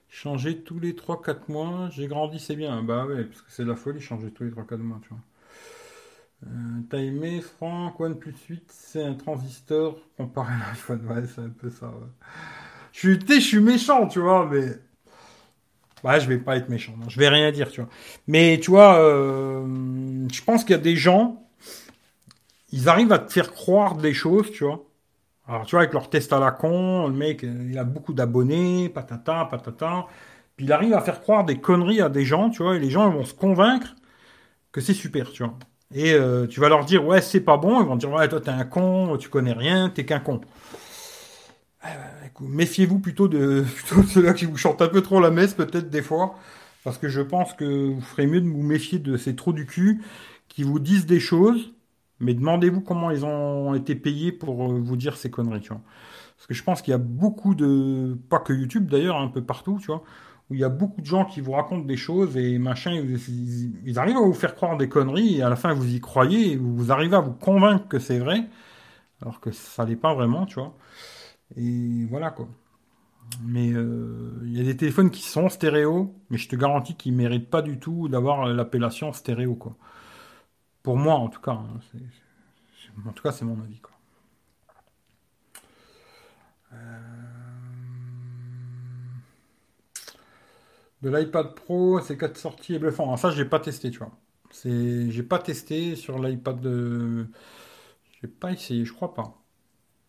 Changer tous les 3-4 mois. J'ai grandi, c'est bien. Bah ouais, parce que c'est la folie, changer tous les 3-4 mois, tu vois. Euh, T'as aimé Franck OnePlus 8 C'est un transistor comparé à l'iPhone. Ouais, c'est un peu ça. Je suis, je suis méchant, tu vois, mais. Ouais, je vais pas être méchant. Je vais rien dire, tu vois. Mais tu vois, euh, je pense qu'il y a des gens ils arrivent à te faire croire des choses, tu vois. Alors, tu vois, avec leur test à la con, le mec, il a beaucoup d'abonnés, patata, patata. Puis il arrive à faire croire des conneries à des gens, tu vois, et les gens vont se convaincre que c'est super, tu vois. Et euh, tu vas leur dire, ouais, c'est pas bon, ils vont dire, ouais, toi, t'es un con, tu connais rien, t'es qu'un con. Méfiez-vous plutôt de, plutôt de ceux-là qui vous chantent un peu trop la messe, peut-être des fois, parce que je pense que vous ferez mieux de vous méfier de ces trous du cul qui vous disent des choses mais demandez-vous comment ils ont été payés pour euh, vous dire ces conneries, tu vois. Parce que je pense qu'il y a beaucoup de, pas que YouTube d'ailleurs, un peu partout, tu vois, où il y a beaucoup de gens qui vous racontent des choses et machin, ils, arrivent à vous faire croire des conneries et à la fin vous y croyez vous arrivez à vous convaincre que c'est vrai, alors que ça l'est pas vraiment, tu vois. Et voilà quoi. Mais euh, il y a des téléphones qui sont stéréo, mais je te garantis qu'ils méritent pas du tout d'avoir l'appellation stéréo quoi. Pour moi en tout cas. Hein, en tout cas c'est mon avis quoi. de l'iPad Pro, c'est 4 sorties et bluffant. Alors ça, j'ai pas testé, tu vois. C'est, j'ai pas testé sur l'iPad de. J'ai pas essayé, je crois pas.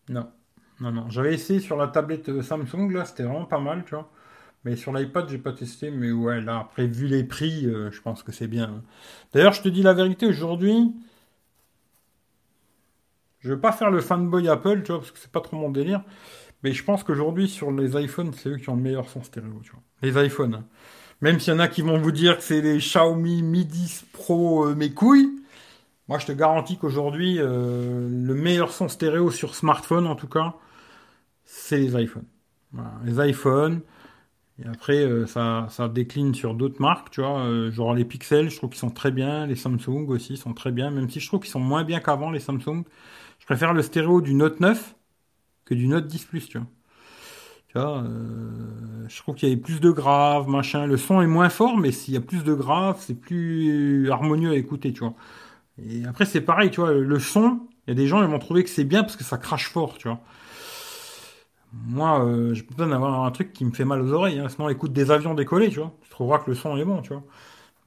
Non, non, non. J'avais essayé sur la tablette Samsung, là, c'était vraiment pas mal, tu vois. Mais sur l'iPad, j'ai pas testé. Mais ouais, là, après, vu les prix, euh, je pense que c'est bien. D'ailleurs, je te dis la vérité, aujourd'hui, je veux pas faire le fanboy Apple, tu vois, parce que c'est pas trop mon délire. Mais je pense qu'aujourd'hui, sur les iPhones, c'est eux qui ont le meilleur son stéréo, tu vois. Les iPhones. Hein. Même s'il y en a qui vont vous dire que c'est les Xiaomi Mi 10 Pro euh, mes couilles, moi je te garantis qu'aujourd'hui, euh, le meilleur son stéréo sur smartphone, en tout cas, c'est les iPhones. Les iPhones. Et après, euh, ça, ça décline sur d'autres marques, tu vois. genre les Pixels, je trouve qu'ils sont très bien. Les Samsung aussi sont très bien, même si je trouve qu'ils sont moins bien qu'avant, les Samsung. Je préfère le stéréo du Note 9 que du Note 10 Plus, tu vois. Euh, je trouve qu'il y a plus de graves, machin. Le son est moins fort, mais s'il y a plus de graves, c'est plus harmonieux à écouter, tu vois. Et après, c'est pareil, tu vois, le son, il y a des gens, ils vont trouver que c'est bien parce que ça crache fort, tu vois. Moi, euh, j'ai besoin d'avoir un truc qui me fait mal aux oreilles. Hein. Sinon, écoute des avions décoller, tu vois. Tu trouveras que le son est bon, tu vois.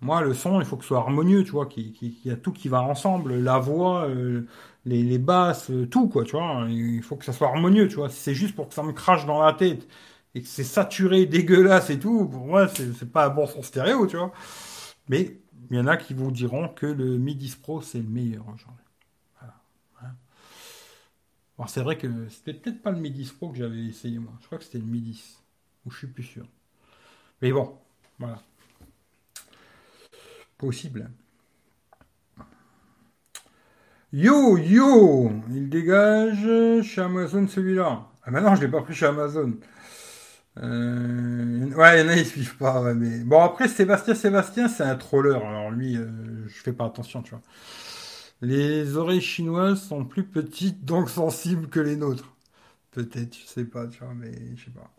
Moi, le son, il faut que ce soit harmonieux, tu vois, qu'il y a tout qui va ensemble, la voix, euh, les, basses, euh, tout, quoi, tu vois. Il faut que ça soit harmonieux, tu vois. Si c'est juste pour que ça me crache dans la tête et que c'est saturé, dégueulasse et tout, pour moi, c'est pas un bon son stéréo, tu vois. Mais il y en a qui vous diront que le Mi 10 Pro, c'est le meilleur aujourd'hui. Alors, c'est vrai que c'était peut-être pas le Mi 10 Pro que j'avais essayé, moi. Je crois que c'était le Mi 10. Ou je suis plus sûr. Mais bon, voilà. Possible. Yo, yo Il dégage chez Amazon celui-là. Ah maintenant je l'ai pas pris chez Amazon. Euh... Ouais, il y en a, ils suivent pas. mais... Bon, après, Sébastien, Sébastien, c'est un troller. Alors lui, euh, je fais pas attention, tu vois. Les oreilles chinoises sont plus petites, donc sensibles que les nôtres. Peut-être, je sais pas, tu vois, mais je sais pas.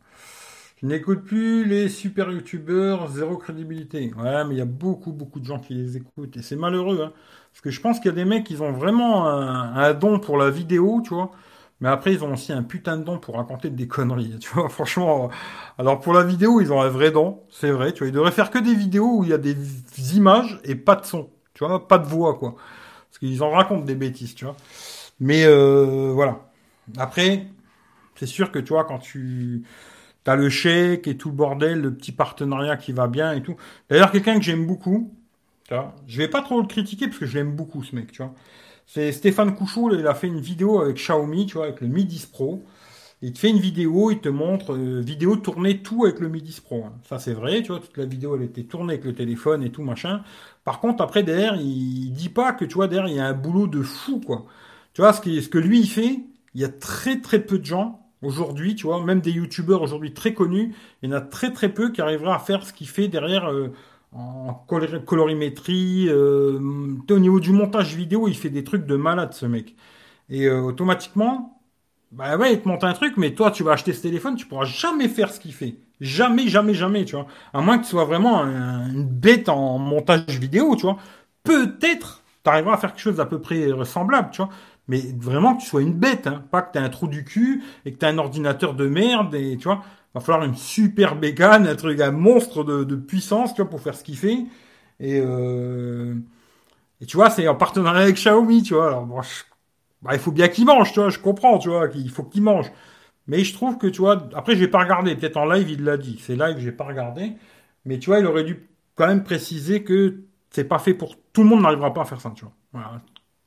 Je n'écoute plus les super youtubeurs, zéro crédibilité. Ouais, mais il y a beaucoup, beaucoup de gens qui les écoutent. Et c'est malheureux, hein. Parce que je pense qu'il y a des mecs, qui ont vraiment un, don pour la vidéo, tu vois. Mais après, ils ont aussi un putain de don pour raconter des conneries, tu vois. Franchement, alors pour la vidéo, ils ont un vrai don, c'est vrai, tu vois. Ils devraient faire que des vidéos où il y a des images et pas de son, tu vois, pas de voix, quoi. Qu'ils en racontent des bêtises, tu vois. Mais euh, voilà. Après, c'est sûr que, tu vois, quand tu T'as le chèque et tout le bordel, le petit partenariat qui va bien et tout. D'ailleurs, quelqu'un que j'aime beaucoup, tu vois, je vais pas trop le critiquer parce que je l'aime beaucoup ce mec, tu vois. C'est Stéphane Couchot, il a fait une vidéo avec Xiaomi, tu vois, avec le Mi 10 Pro. Il te fait une vidéo, il te montre euh, vidéo tournée tout avec le Mi 10 Pro. Hein. Ça c'est vrai, tu vois, toute la vidéo elle était tournée avec le téléphone et tout machin. Par contre, après derrière, il, dit pas que tu vois derrière il y a un boulot de fou quoi. Tu vois ce, ce que lui il fait, il y a très très peu de gens Aujourd'hui, tu vois, même des youtubeurs aujourd'hui très connus, il y en a très très peu qui arriveraient à faire ce qu'il fait derrière euh, en colorimétrie. Euh, au niveau du montage vidéo, il fait des trucs de malade ce mec. Et euh, automatiquement, bah ouais, il te monte un truc, mais toi, tu vas acheter ce téléphone, tu pourras jamais faire ce qu'il fait. Jamais, jamais, jamais, tu vois. À moins que tu sois vraiment une bête en montage vidéo, tu vois. Peut-être, tu arriveras à faire quelque chose d'à peu près ressemblable, tu vois mais vraiment que tu sois une bête, hein. pas que tu aies un trou du cul et que tu as un ordinateur de merde et tu vois, va falloir une super bécane, un truc, un monstre de, puissance, tu vois, pour faire ce qu'il fait. Et, euh, et tu vois, c'est en partenariat avec Xiaomi, tu vois. Alors, bah, il faut bien qu'il mange, tu vois, je comprends, tu vois, qu'il faut qu'il mange. Mais je trouve que, tu vois, après, je vais pas regarder, peut-être en live, il l'a dit. C'est live, j'ai pas regardé. Mais tu vois, il aurait dû quand même préciser que c'est pas fait pour tout le monde n'arrivera pas à faire ça, tu vois.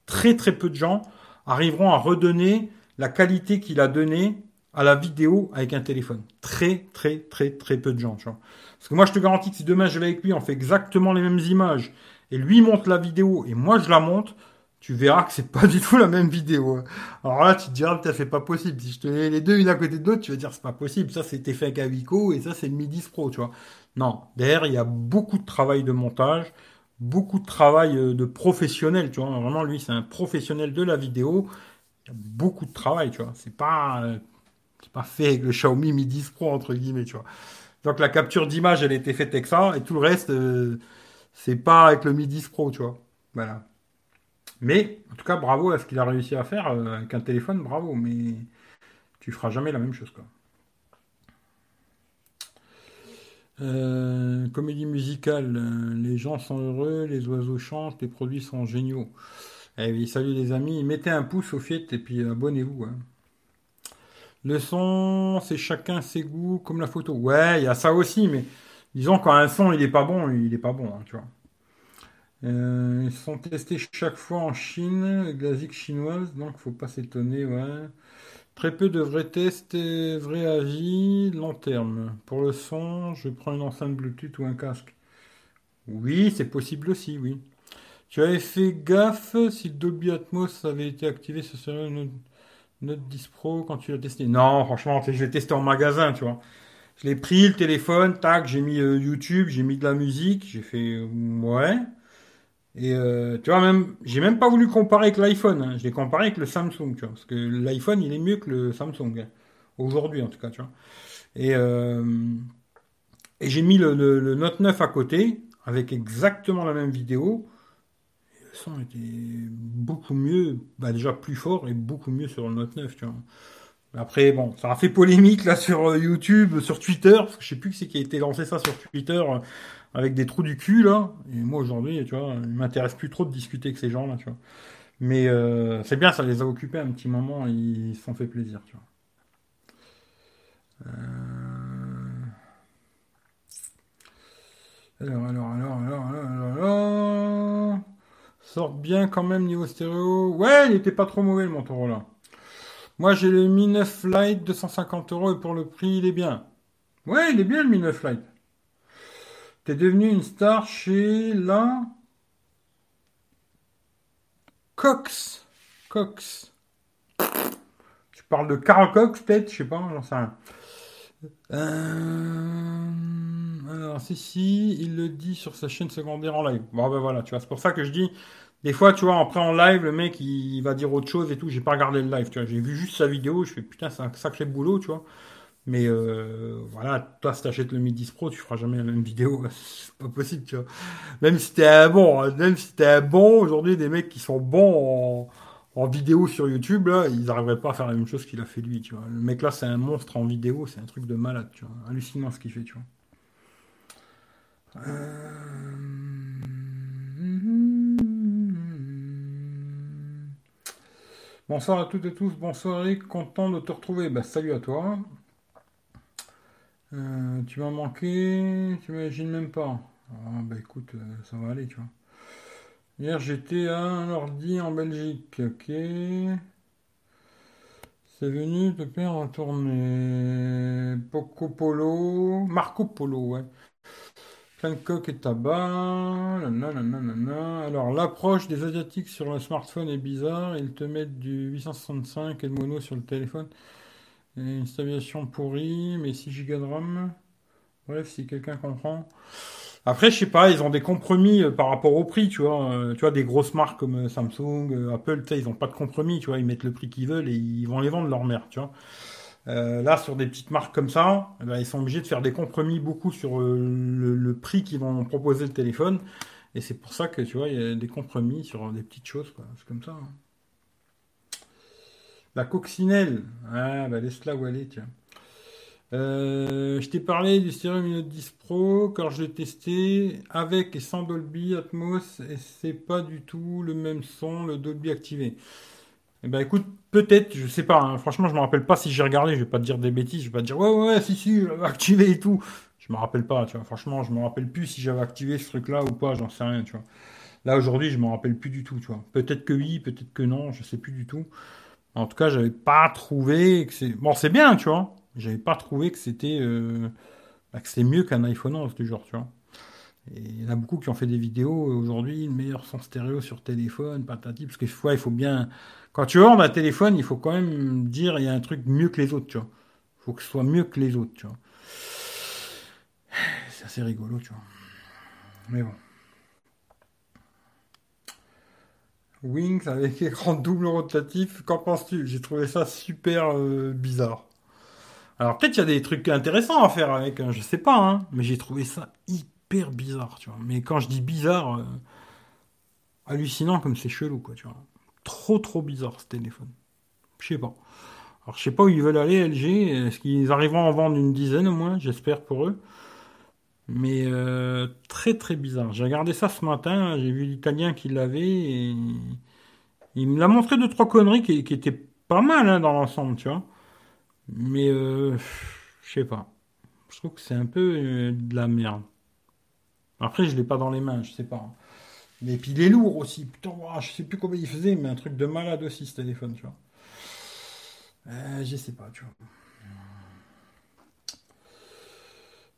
Très très peu de gens arriveront à redonner la qualité qu'il a donnée à la vidéo avec un téléphone. Très, très, très, très peu de gens, tu vois. Parce que moi, je te garantis que si demain je vais avec lui, on fait exactement les mêmes images, et lui monte la vidéo, et moi je la monte, tu verras que c'est pas du tout la même vidéo. Alors là, tu te diras, putain, c'est pas possible. Si je te mets les deux une à côté de l'autre, tu vas dire, c'est pas possible. Ça, c'était fait avec Avico, et ça, c'est le Mi 10 Pro, tu vois. Non, derrière, il y a beaucoup de travail de montage, beaucoup de travail euh, de professionnel, tu vois. Vraiment, lui, c'est un professionnel de la vidéo. Il y a beaucoup de travail, tu vois. C'est pas, euh, c'est pas fait avec le Xiaomi Mi 10 Pro, entre guillemets, tu vois. Donc la capture d'image, elle a été faite avec ça, et tout le reste, euh, c'est pas avec le Mi 10 Pro, tu vois. Voilà. Mais, en tout cas, bravo à ce qu'il a réussi à faire avec un téléphone, bravo, mais tu feras jamais la même chose, quoi. Euh, comédie musicale, euh, les gens sont heureux, les oiseaux chantent, les produits sont géniaux. Eh salut les amis, mettez un pouce au fiet et puis abonnez-vous. Hein. Le son, c'est chacun ses goûts, comme la photo. Ouais, il y a ça aussi, mais disons quand un son il est pas bon, il est pas bon, hein, tu vois. Euh, ils sont testés chaque fois en Chine, avec la ZIC chinoise, donc faut pas s'étonner. Très peu de vrais tests et vrais avis long terme. Pour le son, je prends une enceinte Bluetooth ou un casque. Oui, c'est possible aussi, oui. Tu avais fait gaffe si Dolby Atmos avait été activé, ce serait une Note 10 Pro quand tu l'as testé? Non, franchement, je l'ai testé en magasin, tu vois. Je l'ai pris, le téléphone, tac, j'ai mis euh, YouTube, j'ai mis de la musique, j'ai fait ouais. Et euh, tu vois, même, j'ai même pas voulu comparer avec l'iPhone. Hein. Je l'ai comparé avec le Samsung, tu vois. Parce que l'iPhone, il est mieux que le Samsung. Hein. Aujourd'hui, en tout cas, tu vois. Et, euh, et j'ai mis le, le, Note 9 à côté, avec exactement la même vidéo. Et le son était beaucoup mieux, bah déjà plus fort et beaucoup mieux sur le Note 9, tu vois. Après, bon, ça a fait polémique là sur euh, YouTube, sur Twitter, parce que je sais plus qui c'est qui a été lancé ça sur Twitter avec des trous du cul, là. Et moi, aujourd'hui, tu vois, il m'intéresse plus trop de discuter avec ces gens-là, tu vois. Mais euh, c'est bien, ça les a occupés un petit moment, ils se sont fait plaisir, tu vois. Euh, alors, alors, alors, alors, alors, alors, Sort bien quand même niveau stéréo. Ouais, il était pas trop mauvais le Motorola. Moi, j'ai le Mi 9 Lite, 250 euros, et pour le prix, il est bien. Ouais, il est bien le Mi 9 Lite. T'es devenu une star chez la Cox. Cox. Tu parles de Carl Cox, peut-être Je sais pas, j'en sais rien. Euh, alors, si, si, il le dit sur sa chaîne secondaire en live. Bon, ben voilà, tu vois, c'est pour ça que je dis, des fois, tu vois, après en live, le mec, il va dire autre chose et tout. J'ai pas regardé le live, tu vois. J'ai vu juste sa vidéo, je fais putain, c'est un sacré boulot, tu vois. Mais euh, voilà, toi, si t'achètes le Mi 10 Pro, tu feras jamais la même vidéo. C'est pas possible, tu vois. Même si t'es un bon, hein, même si t'es un bon, aujourd'hui, des mecs qui sont bons en, vidéo sur YouTube, là, ils n'arriveraient pas à faire la même chose qu'il a fait lui, tu vois. Le mec là, c'est un monstre en vidéo, c'est un truc de malade, tu vois. Hallucinant ce qu'il fait, tu vois. Euh, bonsoir à toutes et tous, bonsoir Eric, content de te retrouver. Bah, salut à toi. Euh, tu m'as manqué, tu m'imagines même pas. Ah, bah écoute, euh, ça va aller, tu vois. Hier, j'étais à un ordi en Belgique, ok. C'est venu te faire en tournée. Poco Polo, Marco Polo, ouais. Plein de coques et tabac. Alors, l'approche des Asiatiques sur le smartphone est bizarre. Ils te mettent du 865 et le mono sur le téléphone. Une stabilisation pourrie, mais 6 Go de RAM. Bref, si quelqu'un comprend. Après, je sais pas, ils ont des compromis euh, par rapport au prix, tu vois. Euh, tu vois, des grosses marques comme euh, Samsung, Apple, ils ont pas de compromis, tu vois. Ils mettent le prix qu'ils veulent et ils vont les vendre leur mère, tu vois. là, sur des petites marques comme ça, eh ben, ils sont obligés de faire des compromis beaucoup sur le, prix qu'ils vont proposer le téléphone. Et c'est pour ça que, tu vois, il y a des compromis sur des petites choses, quoi. C'est comme ça. Hein. La coccinelle. Ah, bah laisse-la où elle est. Euh, je t'ai parlé du Stereo Note 10 Pro car je l'ai testé avec et sans Dolby Atmos et c'est pas du tout le même son, le Dolby activé. Eh ben écoute, peut-être, je sais pas, hein. franchement je me rappelle pas si j'ai regardé, je vais pas te dire des bêtises, je vais pas te dire ouais ouais si si j'avais activé et tout. Je me rappelle pas, tu vois, franchement je me rappelle plus si j'avais activé ce truc là ou pas, j'en sais rien, tu vois. Là aujourd'hui je me rappelle plus du tout, tu vois. Peut-être que oui, peut-être que non, je sais plus du tout. En tout cas, j'avais pas trouvé que c'est. Bon, c'est bien, tu vois. J'avais pas trouvé que c'était euh... bah, que c'était mieux qu'un iPhone 11 du genre, tu vois. Et il y en a beaucoup qui ont fait des vidéos aujourd'hui, le meilleur son stéréo sur téléphone, patati, parce que fois, il faut bien. Quand tu vends un téléphone, il faut quand même dire il y a un truc mieux que les autres, tu vois. Il faut que ce soit mieux que les autres, tu vois. c'est assez rigolo, tu vois. Mais bon. Wings avec écran double rotatif, qu'en penses-tu? J'ai trouvé ça super euh, bizarre. Alors peut-être il y a des trucs intéressants à faire avec, hein, je sais pas, hein, mais j'ai trouvé ça hyper bizarre, tu vois. Mais quand je dis bizarre, euh, hallucinant comme c'est chelou, quoi, tu vois. Trop trop bizarre ce téléphone. Je sais pas. Alors je sais pas où ils veulent aller LG. Est-ce qu'ils arriveront à en vendre une dizaine au moins? J'espère pour eux. Mais euh, très très bizarre. J'ai regardé ça ce matin, j'ai vu l'Italien qui l'avait et il me l'a montré deux trois conneries qui, étaient pas mal hein, dans l'ensemble, tu vois. Mais euh, je sais pas. Je trouve que c'est un peu euh, de la merde. Après, je l'ai pas dans les mains, je sais pas. Mais puis il est lourd aussi. Putain, je sais plus combien il faisait, mais un truc de malade aussi ce téléphone, tu vois. Je sais pas, tu vois.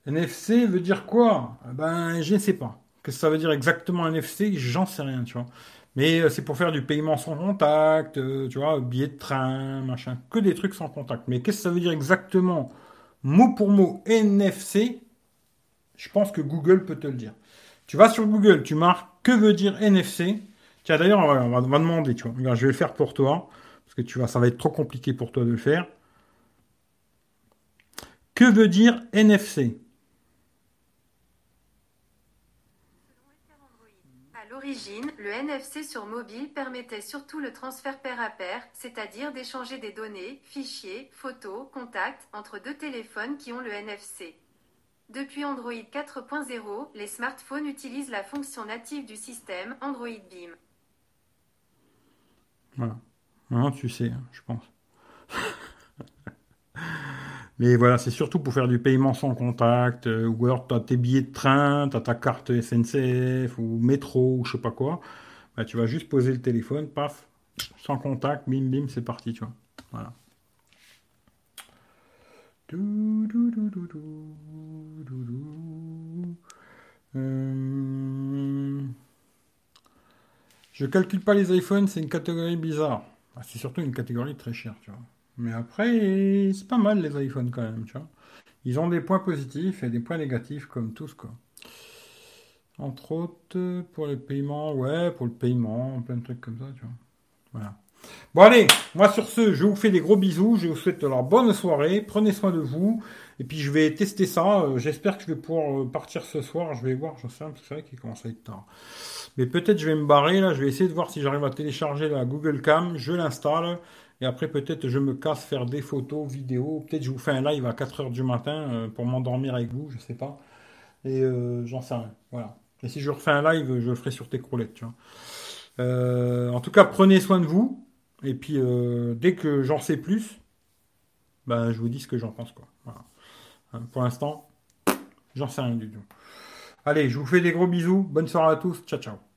NFC veut dire quoi? Ben, je ne sais pas. Qu'est-ce que ça veut dire exactement NFC J'en sais rien, tu vois. Mais euh, c'est pour faire du paiement sans contact, euh, tu vois, billet de train, machin, que des trucs sans contact. Mais qu'est-ce que ça veut dire exactement, mot pour mot, NFC Je pense que Google peut te le dire. Tu vas sur Google, tu marques que veut dire NFC. Tiens, d'ailleurs, on va, demander, tu vois. je vais le faire pour toi, parce que tu vois, ça va être trop compliqué pour toi de le faire. Que veut dire NFC l'origine, le NFC sur mobile permettait surtout le transfert pair à pair, c'est-à-dire d'échanger des données, fichiers, photos, contacts entre deux téléphones qui ont le NFC. Depuis Android 4.0, les smartphones utilisent la fonction native du système Android Beam. Voilà. Non, tu sais, hein, je pense. Mais voilà, c'est surtout pour faire du paiement sans contact, euh, ou alors tu as tes billets de train, tu as ta carte SNCF ou métro ou je sais pas quoi. Bah, tu vas juste poser le téléphone, paf, sans contact, bim bim, c'est parti, tu vois. Voilà. Euh... Je calcule pas les iPhones, c'est une catégorie bizarre. Ah, c'est surtout une catégorie très chère, tu vois. Mais après, c'est pas mal les iPhones quand même, tu vois. Ils ont des points positifs et des points négatifs comme tous, quoi. Entre autres, pour le paiement, ouais, pour le paiement, plein de trucs comme ça, tu vois. Voilà. Bon allez, moi sur ce, je vous fais des gros bisous, je vous souhaite alors bonne soirée, prenez soin de vous, et puis je vais tester ça, euh, j'espère que je vais pouvoir euh, partir ce soir, je vais voir, j'en sais un, c'est vrai qu'il commence à être tard. Mais peut-être je vais me barrer là, je vais essayer de voir si j'arrive à télécharger la Google Cam, je l'installe, et après, peut-être, je me casse faire des photos, vidéos. Peut-être, je vous fais un live à 4 h du matin euh, pour m'endormir avec vous, je sais pas. Et euh, j'en sais rien. Voilà. Et si je refais un live, je le ferai sur tes croulettes, tu vois. Euh, en tout cas, prenez soin de vous. Et puis, dès que j'en sais plus, ben, je vous dis ce que j'en pense, quoi. Pour l'instant, j'en sais rien du tout. Allez, je vous fais des gros bisous. Bonne soirée à tous. Ciao, ciao.